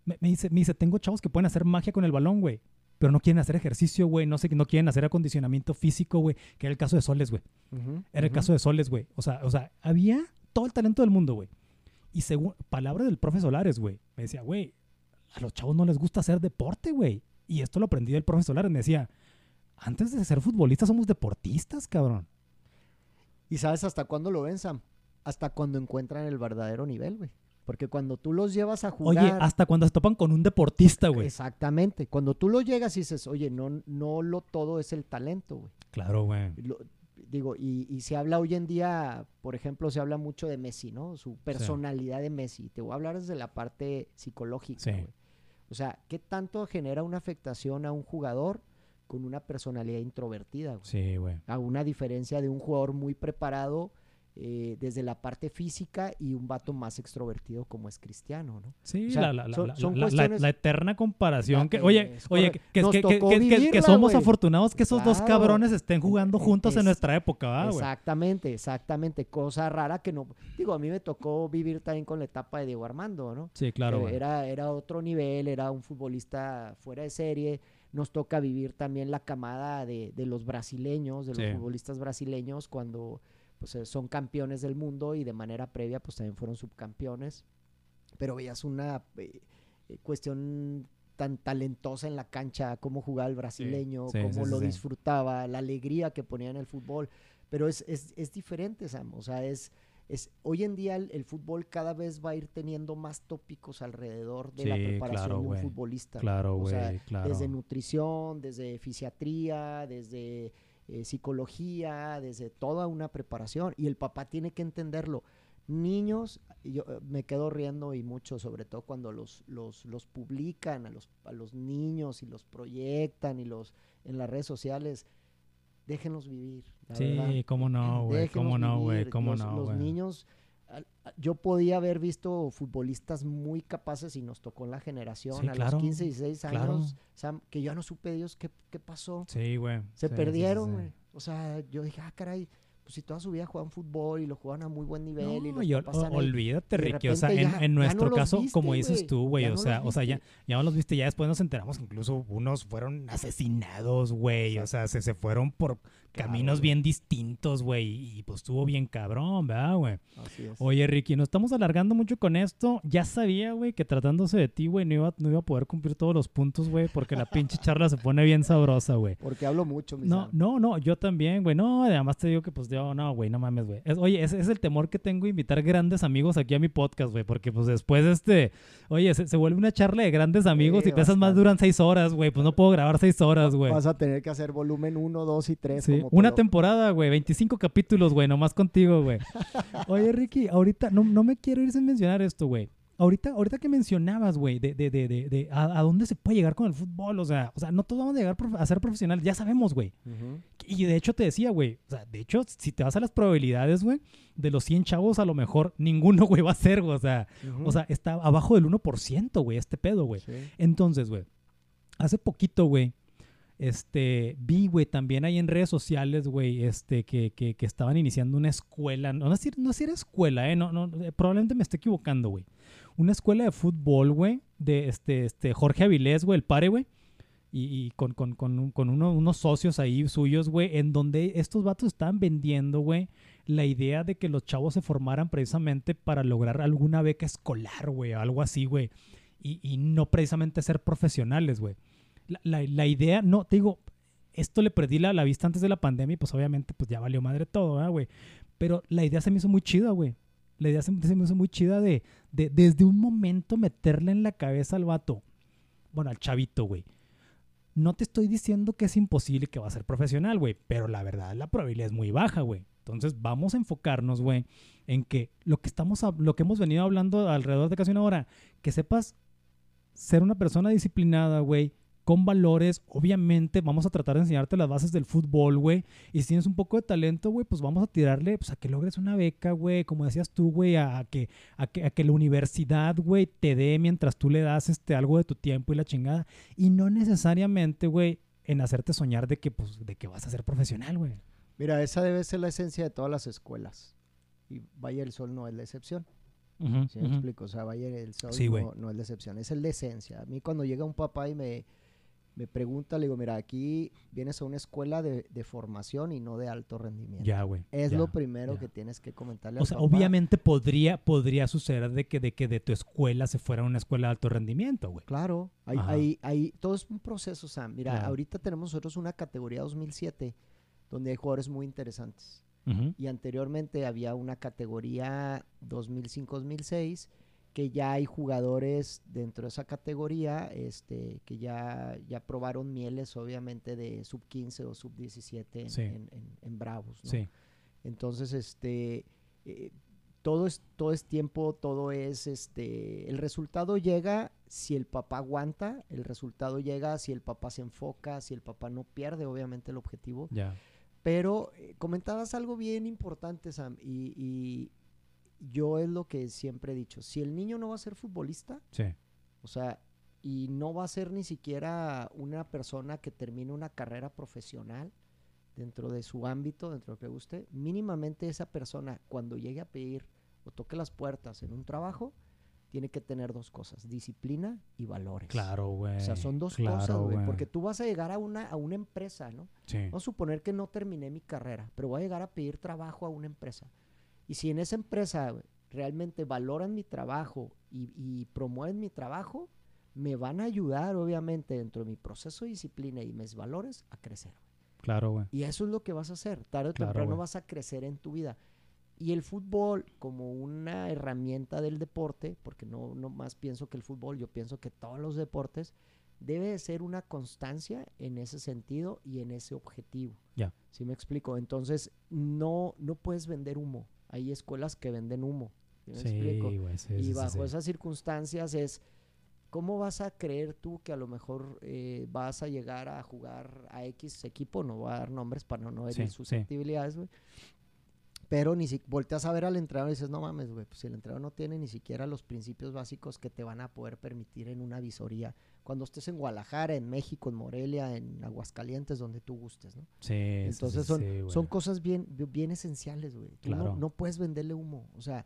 Me, me dice, me dice, tengo chavos que pueden hacer magia con el balón, güey. Pero no quieren hacer ejercicio, güey. No sé, no quieren hacer acondicionamiento físico, güey. Que era el caso de Soles, güey. Era el caso de Soles, güey. O sea, o sea, había todo el talento del mundo, güey. Y según palabra del profe Solares, güey, me decía, güey, a los chavos no les gusta hacer deporte, güey. Y esto lo aprendí del profe Solares. Me decía, antes de ser futbolistas somos deportistas, cabrón. ¿Y sabes hasta cuándo lo ven, Sam? Hasta cuando encuentran el verdadero nivel, güey. Porque cuando tú los llevas a jugar... Oye, hasta cuando se topan con un deportista, güey. Exactamente. Cuando tú lo llegas y dices, oye, no, no lo todo es el talento, güey. Claro, güey. Digo, y, y se habla hoy en día, por ejemplo, se habla mucho de Messi, ¿no? Su personalidad de Messi. Te voy a hablar desde la parte psicológica, Sí. O sea, ¿qué tanto genera una afectación a un jugador con una personalidad introvertida, güey? Sí, güey. A una diferencia de un jugador muy preparado eh, desde la parte física y un vato más extrovertido como es Cristiano, ¿no? Sí, O sea, la, son- la- son la- la- cuestiones- la eterna comparación. La- que, oye, es oye, que, Nos que- que- tocó que- que- que vivirla, somos afortunados que esos dos cabrones estén jugando Es- juntos en es- nuestra época, ¿va, güey? Exactamente, exactamente. Cosa rara que no. Digo, a mí me tocó vivir también con la etapa de Diego Armando, ¿no? Sí, claro, Eh, era, era otro nivel, era un futbolista fuera de serie. Nos toca vivir también la camada de, de los brasileños, de los Sí. futbolistas brasileños, cuando pues, eh, son campeones del mundo y de manera previa pues también fueron subcampeones. Pero veías una eh, eh, cuestión tan talentosa en la cancha, cómo jugaba el brasileño, sí, cómo sí, sí, lo sí. disfrutaba, la alegría que ponía en el fútbol. Pero es, es, es diferente, Sam. O sea, es, es hoy en día el, el fútbol cada vez va a ir teniendo más tópicos alrededor de la Sí, preparación claro, de un güey. futbolista. Claro, O güey, sea, claro. Desde nutrición, desde fisiatría, desde eh, psicología, desde toda una preparación. Y el papá tiene que entenderlo. Niños, yo eh, me quedo riendo y mucho, sobre todo cuando los, los, los publican a los, a los niños y los proyectan y los en las redes sociales. Déjenlos vivir. la verdad. Sí, cómo no, güey. Cómo no, güey. Cómo los, no, Los niños, yo podía haber visto futbolistas muy capaces y nos tocó en la generación Sí, a claro, los 15, 16 años, claro. Que yo no supe Dios qué, qué pasó. Sí, güey. Se Sí, perdieron, güey. O sea, yo dije, ah, caray, pues si toda su vida jugaban fútbol y lo jugaban a muy buen nivel y No, y están ahí. olvídate, de Ricky. O sea, en, ya- en ya no nuestro caso, viste, como dices tú, güey, o no sea, o sea, ya, ya no los viste, ya después nos enteramos que incluso unos fueron asesinados, güey. O sea, se, se fueron por Claro, caminos bien distintos, güey. Y pues estuvo bien cabrón, ¿verdad, güey? Oye, Ricky, nos estamos alargando mucho con esto. Ya sabía, güey, que tratándose de ti, güey, no iba, no iba a poder cumplir todos los puntos, güey, porque la pinche charla se pone bien sabrosa, güey. Porque hablo mucho, mi No, no, no, yo también, güey. No, además te digo que pues yo, no, güey, no mames, güey. Es- oye, ese es el temor que tengo invitar grandes amigos aquí a mi podcast, güey, porque pues después este, oye, se, se vuelve una charla de grandes amigos Sí, y pesas más duran seis horas, güey. Pues no puedo grabar seis horas, güey. Vas a tener que hacer volumen 1, 2 y 3. Sí, una temporada, güey, 25 capítulos, güey, nomás contigo, güey. Oye, Ricky, ahorita no, no me quiero ir sin mencionar esto, güey. Ahorita, ahorita que mencionabas, güey, de, de, de, de, de a, a dónde se puede llegar con el fútbol, o sea, o sea, no todos vamos a llegar a ser profesionales, ya sabemos, güey. Y de hecho te decía, güey, o sea, de hecho, si te vas a las probabilidades, güey, de los 100 chavos, a lo mejor ninguno, güey, va a ser, güey, o sea, o sea, está abajo del 1%, güey, este pedo, güey. Entonces, güey, hace poquito, güey, este, vi, güey, también ahí en redes sociales, güey, este, que, que, que estaban iniciando una escuela, no, no sé, no sé era escuela, eh, no, no, eh, probablemente me esté equivocando, güey. Una escuela de fútbol, güey, de este, este, Jorge Avilés, güey, el pare, güey. Y, y con, con, con, con uno- unos socios ahí suyos, güey, en donde estos vatos estaban vendiendo, güey, la idea de que los chavos se formaran precisamente para lograr alguna beca escolar, güey, algo así, güey. Y, y no precisamente ser profesionales, güey. La, la- idea, no, te digo, esto le perdí la, la vista antes de la pandemia y pues obviamente pues ya valió madre todo, ¿verdad, güey? Pero la idea se me hizo muy chida, güey. La idea se, me hizo muy chida de, de desde un momento meterle en la cabeza al vato. Bueno, al chavito, güey. No te estoy diciendo que es imposible que va a ser profesional, güey, pero la verdad la probabilidad es muy baja, güey. Entonces vamos a enfocarnos, güey, en que lo que estamos, lo que hemos venido hablando alrededor de casi una hora, que sepas ser una persona disciplinada, güey, con valores. Obviamente vamos a tratar de enseñarte las bases del fútbol, güey. Y si tienes un poco de talento, güey, pues vamos a tirarle, pues a que logres una beca, güey, como decías tú, güey, a, a que, a, que, a que la universidad, güey, te dé mientras tú le das este, algo de tu tiempo y la chingada. Y no necesariamente, güey, en hacerte soñar de que, pues, de que vas a ser profesional, güey. Mira, esa debe ser la esencia de todas las escuelas. Y Valle del Sol no es la excepción. ¿Sí me explico? O sea, Valle del Sol Sí, no, no es la excepción, es de esencia. A mí cuando llega un papá y me, me pregunta, le digo, mira, aquí vienes a una escuela de, de formación y no de alto rendimiento. Ya, güey. es ya, lo primero ya. que tienes que comentarle O sea, papá. obviamente podría, podría suceder de que, de que de tu escuela se fuera una escuela de alto rendimiento, güey. Claro, hay, hay, hay- todo es un proceso, Sam. Mira, ahorita tenemos nosotros una categoría 2007 donde hay jugadores muy interesantes. Y anteriormente había una categoría 2005-2006 que ya hay jugadores dentro de esa categoría este, que ya, ya probaron mieles, obviamente, de sub 15 o sub 17 en, Sí. en- en- en Bravos. ¿no? Sí, Entonces, este, eh, todo, es, todo es tiempo, todo es, este, el resultado llega si el papá aguanta, el resultado llega si el papá se enfoca, si el papá no pierde, obviamente, el objetivo. ya. Pero eh, comentabas algo bien importante, Sam, y, y yo es lo que siempre he dicho, si el niño no va a ser futbolista, Sí. o sea, y no va a ser ni siquiera una persona que termine una carrera profesional dentro de su ámbito, dentro de lo que guste, mínimamente esa persona cuando llegue a pedir o toque las puertas en un trabajo, tiene que tener dos cosas, disciplina y valores. Claro, güey. O sea, son dos Claro, cosas, güey, porque tú vas a llegar a una, a una empresa, ¿no? Sí. Vamos a suponer que no terminé mi carrera, pero voy a llegar a pedir trabajo a una empresa. Y si en esa empresa realmente valoran mi trabajo y, y promueven mi trabajo, me van a ayudar, obviamente, dentro de mi proceso de disciplina y mis valores, a crecer. Claro, güey. Y eso es lo que vas a hacer. Tarde o Claro, temprano vas a crecer en tu vida. Y el fútbol como una herramienta del deporte, porque no, no más pienso que el fútbol, yo pienso que todos los deportes, debe de ser una constancia en ese sentido y en ese objetivo. Ya. ¿Sí me explico? Entonces, no, no puedes vender humo. Hay escuelas que venden humo. ¿Sí me Sí, explico? Sí, y sí, bajo esas circunstancias es, ¿cómo vas a creer tú que a lo mejor eh, vas a llegar a jugar a X equipo? No voy a dar nombres para no, no herir susceptibilidades, güey. Pero ni si volteas a ver al entrenador y dices, no mames, güey, pues si el entrenador no tiene ni siquiera los principios básicos que te van a poder permitir en una visoría cuando estés en Guadalajara, en México, en Morelia, en Aguascalientes, donde tú gustes, ¿no? Sí, sí, Entonces sí, son, sí, son cosas bien, bi- bien esenciales, güey. Tú no- Claro. no, puedes venderle humo. O sea,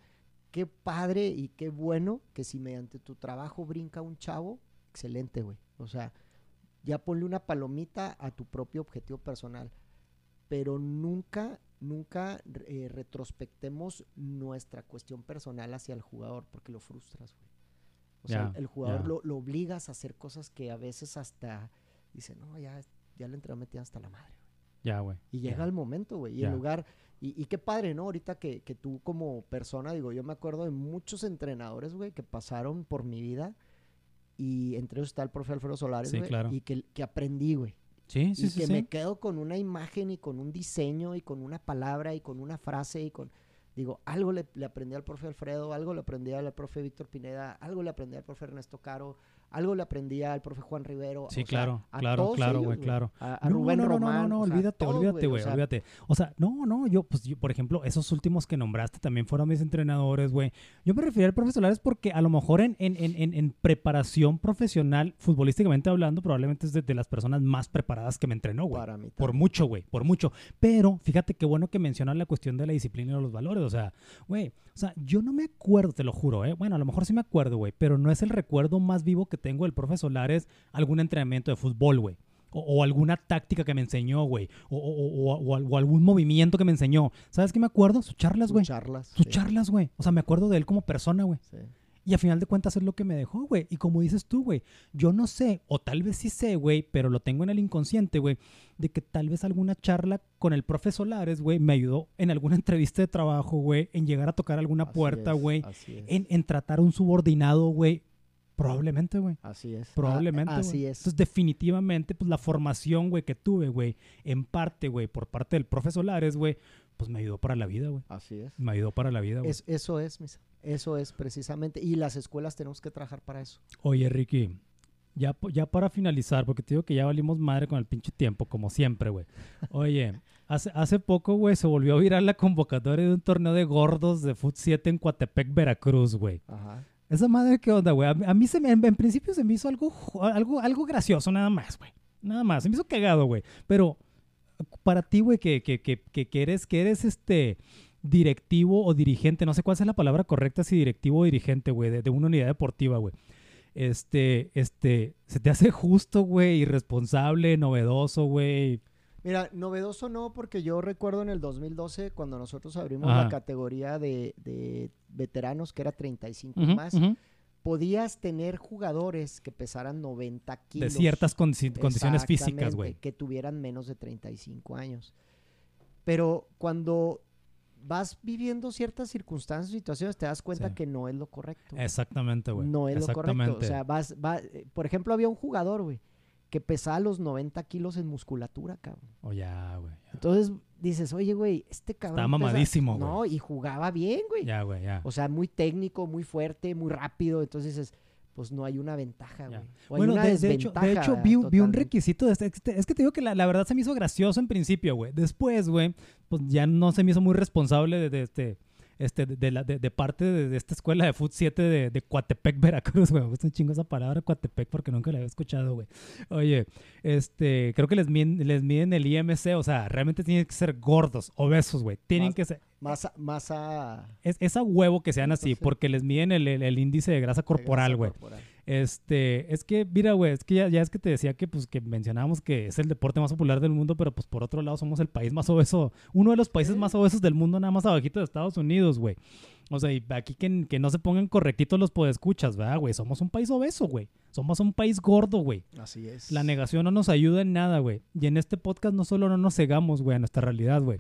qué padre y qué bueno que si mediante tu trabajo brinca un chavo, excelente, güey. O sea, ya ponle una palomita a tu propio objetivo personal. Pero nunca, nunca eh, retrospectemos nuestra cuestión personal hacia el jugador porque lo frustras, güey. O sea, el jugador lo, lo obligas a hacer cosas que a veces hasta dice, no, ya, ya le entrenador me tiene hasta la madre. Ya, güey. Y llega el momento, güey. Y en lugar. Y, y qué padre, ¿no? Ahorita que, que tú, como persona, digo, yo me acuerdo de muchos entrenadores, güey, que pasaron por mi vida. Y entre ellos está el profe Alfredo Solares, Sí, güey. claro. Y que, que aprendí, güey. Sí, sí, y sí. que me quedo con una imagen y con un diseño y con una palabra y con una frase y con. Digo, algo le, le aprendí al profe Alfredo, algo le aprendí al profe Víctor Pineda, algo le aprendí al profe Ernesto Caro, algo le aprendí al profe Juan Rivero. Sí, o claro, a claro, todos claro, güey, claro. A, a No, Rubén no, no, Román. No, no, o sea, olvídate, olvídate, o güey, sea, olvídate. O sea, no, no, yo, pues, yo, por ejemplo, esos últimos que nombraste también fueron mis entrenadores, güey. Yo me refería al profe Solares porque a lo mejor en, en, en, en, en preparación profesional, futbolísticamente hablando, probablemente es de, de las personas más preparadas que me entrenó, güey. Para mí Por también. mucho, güey, por mucho. Pero fíjate qué bueno que mencionan la cuestión de la disciplina y los valores. O sea, güey, o sea, yo no me acuerdo, te lo juro, ¿eh? Bueno, a lo mejor sí me acuerdo, güey, pero no es el recuerdo más vivo que tengo del profe Solares algún entrenamiento de fútbol, güey. O, o alguna táctica que me enseñó, güey. O, o- o- o- o algún movimiento que me enseñó. ¿Sabes qué me acuerdo? Sus charlas, Sus güey. charlas. Sus sí, charlas, güey. O sea, me acuerdo de él como persona, güey. sí. Y a final de cuentas es lo que me dejó, güey. Y como dices tú, güey, yo no sé, o tal vez sí sé, güey, pero lo tengo en el inconsciente, güey, de que tal vez alguna charla con el profe Solares, güey, me ayudó en alguna entrevista de trabajo, güey, en llegar a tocar alguna Así puerta, güey, en, en tratar a un subordinado, güey. Probablemente, güey. Así es. Probablemente. A- así es. Entonces, definitivamente, pues la formación, güey, que tuve, güey, en parte, güey, por parte del profe Solares, güey, pues me ayudó para la vida, güey. Así es. Me ayudó para la vida, güey. Es- eso es, misa. Eso es precisamente. Y las escuelas tenemos que trabajar para eso. Oye, Ricky, ya para finalizar, porque te digo que ya valimos madre con el pinche tiempo, como siempre, güey. Oye, hace, hace poco, güey, se volvió a virar la convocatoria de un torneo de gordos de Foot 7 en Coatepec, Veracruz, güey. Ajá. Esa madre, ¿qué onda, güey? A, mí- se me, en, en principio se me hizo algo, algo, algo gracioso, nada más, güey. Nada más. Se me hizo cagado, güey. Pero para ti, güey, que, que, que, que, que eres, que eres este directivo o dirigente, no sé cuál es la palabra correcta, si directivo o dirigente, güey, de, de una unidad deportiva, güey. Este, este, se te hace justo, güey, irresponsable, novedoso, güey. Mira, novedoso no, porque yo recuerdo en el 2012 cuando nosotros abrimos Ajá. la categoría de, de veteranos, que era 35 Ujú, más, ujú. podías tener jugadores que pesaran 90 De kilos. ciertas condi- condiciones físicas, güey. Que tuvieran menos de 35 años. Pero cuando vas viviendo ciertas circunstancias, situaciones, te das cuenta Sí. que no es lo correcto. Exactamente, güey. No es lo correcto. O sea, vas, va- eh, por ejemplo, había un jugador, güey, que pesaba los 90 kilos en musculatura, cabrón. O ya, güey. Entonces dices, oye, güey, este cabrón. Está pesa-". mamadísimo, No, y jugaba bien, güey. Ya, güey, ya. O sea, muy técnico, muy fuerte, muy rápido. Entonces dices, pues no hay una ventaja, güey. Bueno, una de, de hecho, de hecho vi, un- vi un totalmente. requisito. De este, este- es que te digo que la, la verdad se me hizo gracioso en principio, güey. Después, güey, pues ya no se me hizo muy responsable de, de este. Este, de, la, de, de parte de, de esta escuela de Foot 7 de, de Coatepec, Veracruz, güey. Me gusta un chingo esa palabra, Coatepec, porque nunca la había escuchado, güey. Oye, este, creo que les miden, les miden el IMC, o sea, realmente tienen que ser gordos, obesos, güey. Tienen que ser, Masa, masa es, es a huevo que sean así, porque les miden el, el- el índice de grasa corporal, güey. corporal. Este, es que, mira, güey, es que ya, ya es que te decía que, pues, que mencionábamos que es el deporte más popular del mundo, pero, pues, por otro lado, somos el país más obeso, uno de los países Sí. más obesos del mundo, nada más abajito de Estados Unidos, güey. O sea, y aquí que, que no se pongan correctitos los podescuchas, ¿verdad, güey? Somos un país obeso, güey. Somos un país gordo, güey. Así es. La negación no nos ayuda en nada, güey. Y en este podcast no solo no nos cegamos, güey, a nuestra realidad, güey.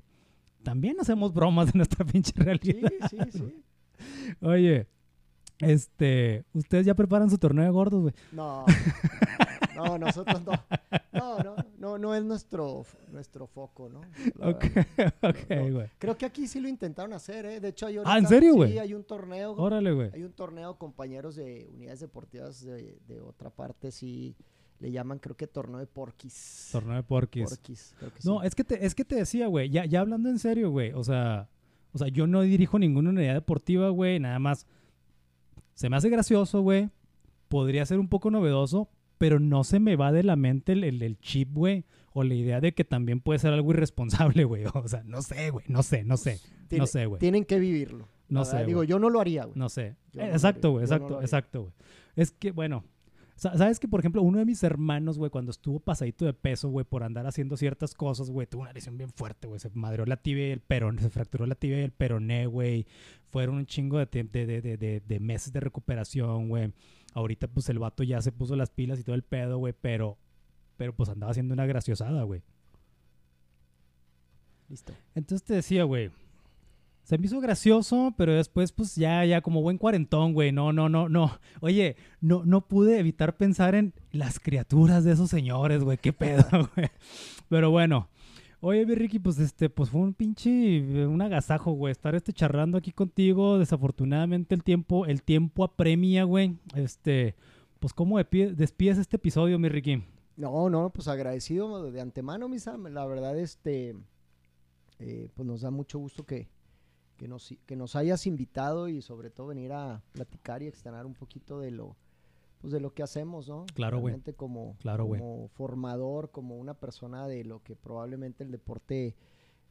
También hacemos bromas de nuestra pinche Sí, realidad. sí, sí. Oye, este, ustedes ya preparan su torneo de gordos, güey. No. No, nosotros no. No, no, no, no es nuestro, nuestro foco, ¿no? La Ok, verdad. ok, No, no. güey. Creo que aquí sí lo intentaron hacer, ¿eh? De hecho, hay Ah, ¿en ahorita- serio, güey? Sí, hay un torneo. Órale, güey. Hay un torneo, compañeros de unidades deportivas de, de otra parte, sí le llaman, creo que torneo de porquis. Torneo de porquis. Porquis, creo que No, sí. es que te, es que te decía, güey, ya, ya hablando en serio, güey, o sea, o sea, yo no dirijo ninguna unidad deportiva, güey, nada más. Se me hace gracioso, güey. Podría ser un poco novedoso, pero no se me va de la mente el, el- el chip, güey, o la idea de que también puede ser algo irresponsable, güey. O sea, no sé, güey, no sé, no sé, Tiene- no sé, güey. Tienen que vivirlo. No sé. Digo, yo no lo haría, güey. No sé. Eh, no exacto, güey, no exacto, exacto, güey. Es que, bueno, sabes que, por ejemplo, uno de mis hermanos, güey, cuando estuvo pasadito de peso, güey, por andar haciendo ciertas cosas, güey, tuvo una lesión bien fuerte, güey. Se madreó la tibia y el peroné, se fracturó la tibia y el peroné, güey. Fueron un chingo de meses de recuperación, güey. Ahorita, pues, el vato ya se puso las pilas y todo el pedo, güey, pero, pero, pues, andaba haciendo una graciosada, güey. Listo. Entonces te decía, güey. Se me hizo gracioso, pero después, pues ya, ya, como buen cuarentón, güey. No, no, no, no. Oye, no, no pude evitar pensar en las criaturas de esos señores, güey. Qué pedo, güey. Pero bueno. Oye, mi Ricky, pues este, pues fue un pinche, un agasajo, güey, estar este charlando aquí contigo. Desafortunadamente el tiempo, el tiempo apremia, güey. Este, pues cómo despides este episodio, mi Ricky. No, no, pues agradecido de antemano, Misa. La verdad, este, eh, pues nos da mucho gusto que, que, nos, que nos hayas invitado y sobre todo venir a platicar y externar un poquito de lo, pues de lo que hacemos, ¿no? Claro, güey. Como, Claro, como formador, como una persona de lo que probablemente el deporte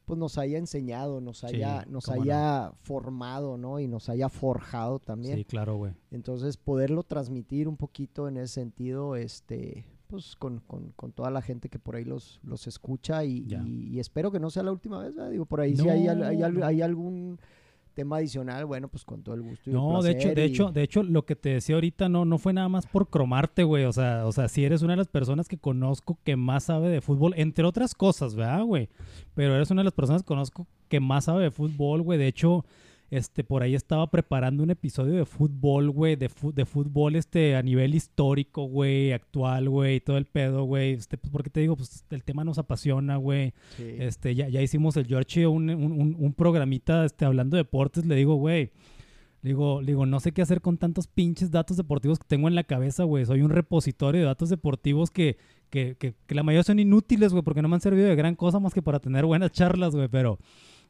pues nos haya enseñado, nos Sí, haya, nos no. haya formado, ¿no? Y nos haya forjado también. Sí, claro, güey. Entonces, poderlo transmitir un poquito en ese sentido, este, pues con, con- con toda la gente que por ahí los, los escucha y, Ya. y- y espero que no sea la última vez, ¿verdad? Digo, por ahí si hay, hay, No, no. hay algún tema adicional, bueno, pues con todo el gusto. Y no, de hecho, de hecho, de hecho, lo que te decía ahorita no, no fue nada más por cromarte, güey. O sea, o sea, si eres una de las personas que conozco que más sabe de fútbol, entre otras cosas, ¿verdad, güey? Pero eres una de las personas que conozco que más sabe de fútbol, güey. De hecho, este, por ahí estaba preparando un episodio de fútbol, güey, de, de fútbol, este, a nivel histórico, güey, actual, güey, todo el pedo, güey. Este, pues, porque te digo, pues, el tema nos apasiona, güey. Este, ya, ya hicimos el George un, un, un, programita, este, hablando de deportes. Le digo, güey, le digo, digo, no sé qué hacer con tantos pinches datos deportivos que tengo en la cabeza, güey. Soy un repositorio de datos deportivos que, que, que, que la mayoría son inútiles, güey, porque no me han servido de gran cosa más que para tener buenas charlas, güey, pero...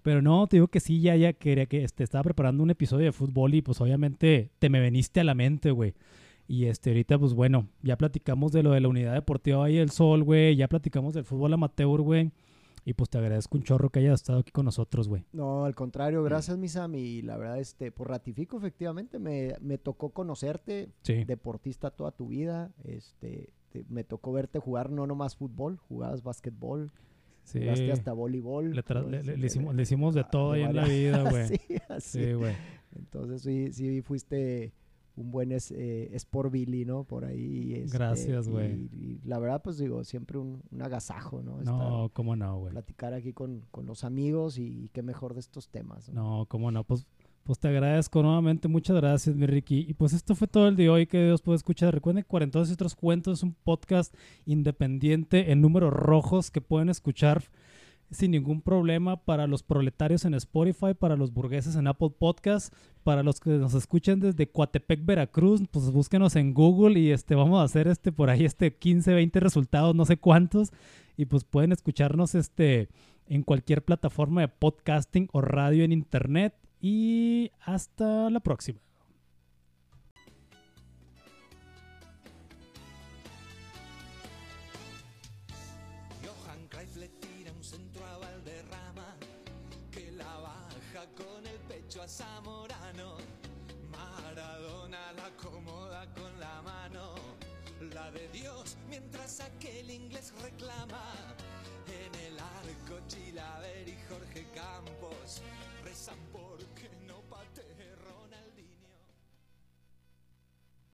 Pero no, te digo que sí, ya, ya quería que este, estaba preparando un episodio de fútbol y pues obviamente te me veniste a la mente, güey. Y este, ahorita, pues bueno, ya platicamos de lo de la unidad deportiva ahí el Sol, güey. Ya platicamos del fútbol amateur, güey. Y pues te agradezco un chorro que hayas estado aquí con nosotros, güey. No, al contrario, gracias, mi Sam. Y la verdad, este, pues ratifico, efectivamente, me, me tocó conocerte, deportista toda tu vida. Este, me tocó verte jugar no nomás fútbol, jugabas básquetbol. Sí. hasta voleibol. Le, hicimos, le, hicimos, de ah, todo ahí en la vida, güey. sí, así. güey. Entonces sí, sí fuiste un buen es, eh, Sport Billy, ¿no? Por ahí. Este, Gracias, güey. Y, la verdad, pues digo, siempre un, agasajo, ¿no? no, cómo no, güey. Platicar aquí con, con los amigos y, qué mejor de estos temas. ¿no? no, cómo no. Pues pues te agradezco nuevamente, muchas gracias, mi Ricky. Y pues esto fue todo el de hoy. Que Dios puede escuchar. Recuerden Cuarentones y otros cuentos. Es un podcast independiente en números rojos que pueden escuchar sin ningún problema para los proletarios en Spotify, para los burgueses en Apple Podcast, para los que nos escuchen desde Coatepec, Veracruz, pues búsquenos en Google y este vamos a hacer este por ahí este 15, 20 resultados, no sé cuántos. Y pues pueden escucharnos este en cualquier plataforma de podcasting o radio en internet y hasta la próxima. Johan Cruyff le tira un centro a Valderrama, que la baja con el pecho a Zamorano. Maradona la acomoda con la mano, la de Dios, mientras aquel inglés reclama. En el arco Chilaver y Jorge Campos rezan por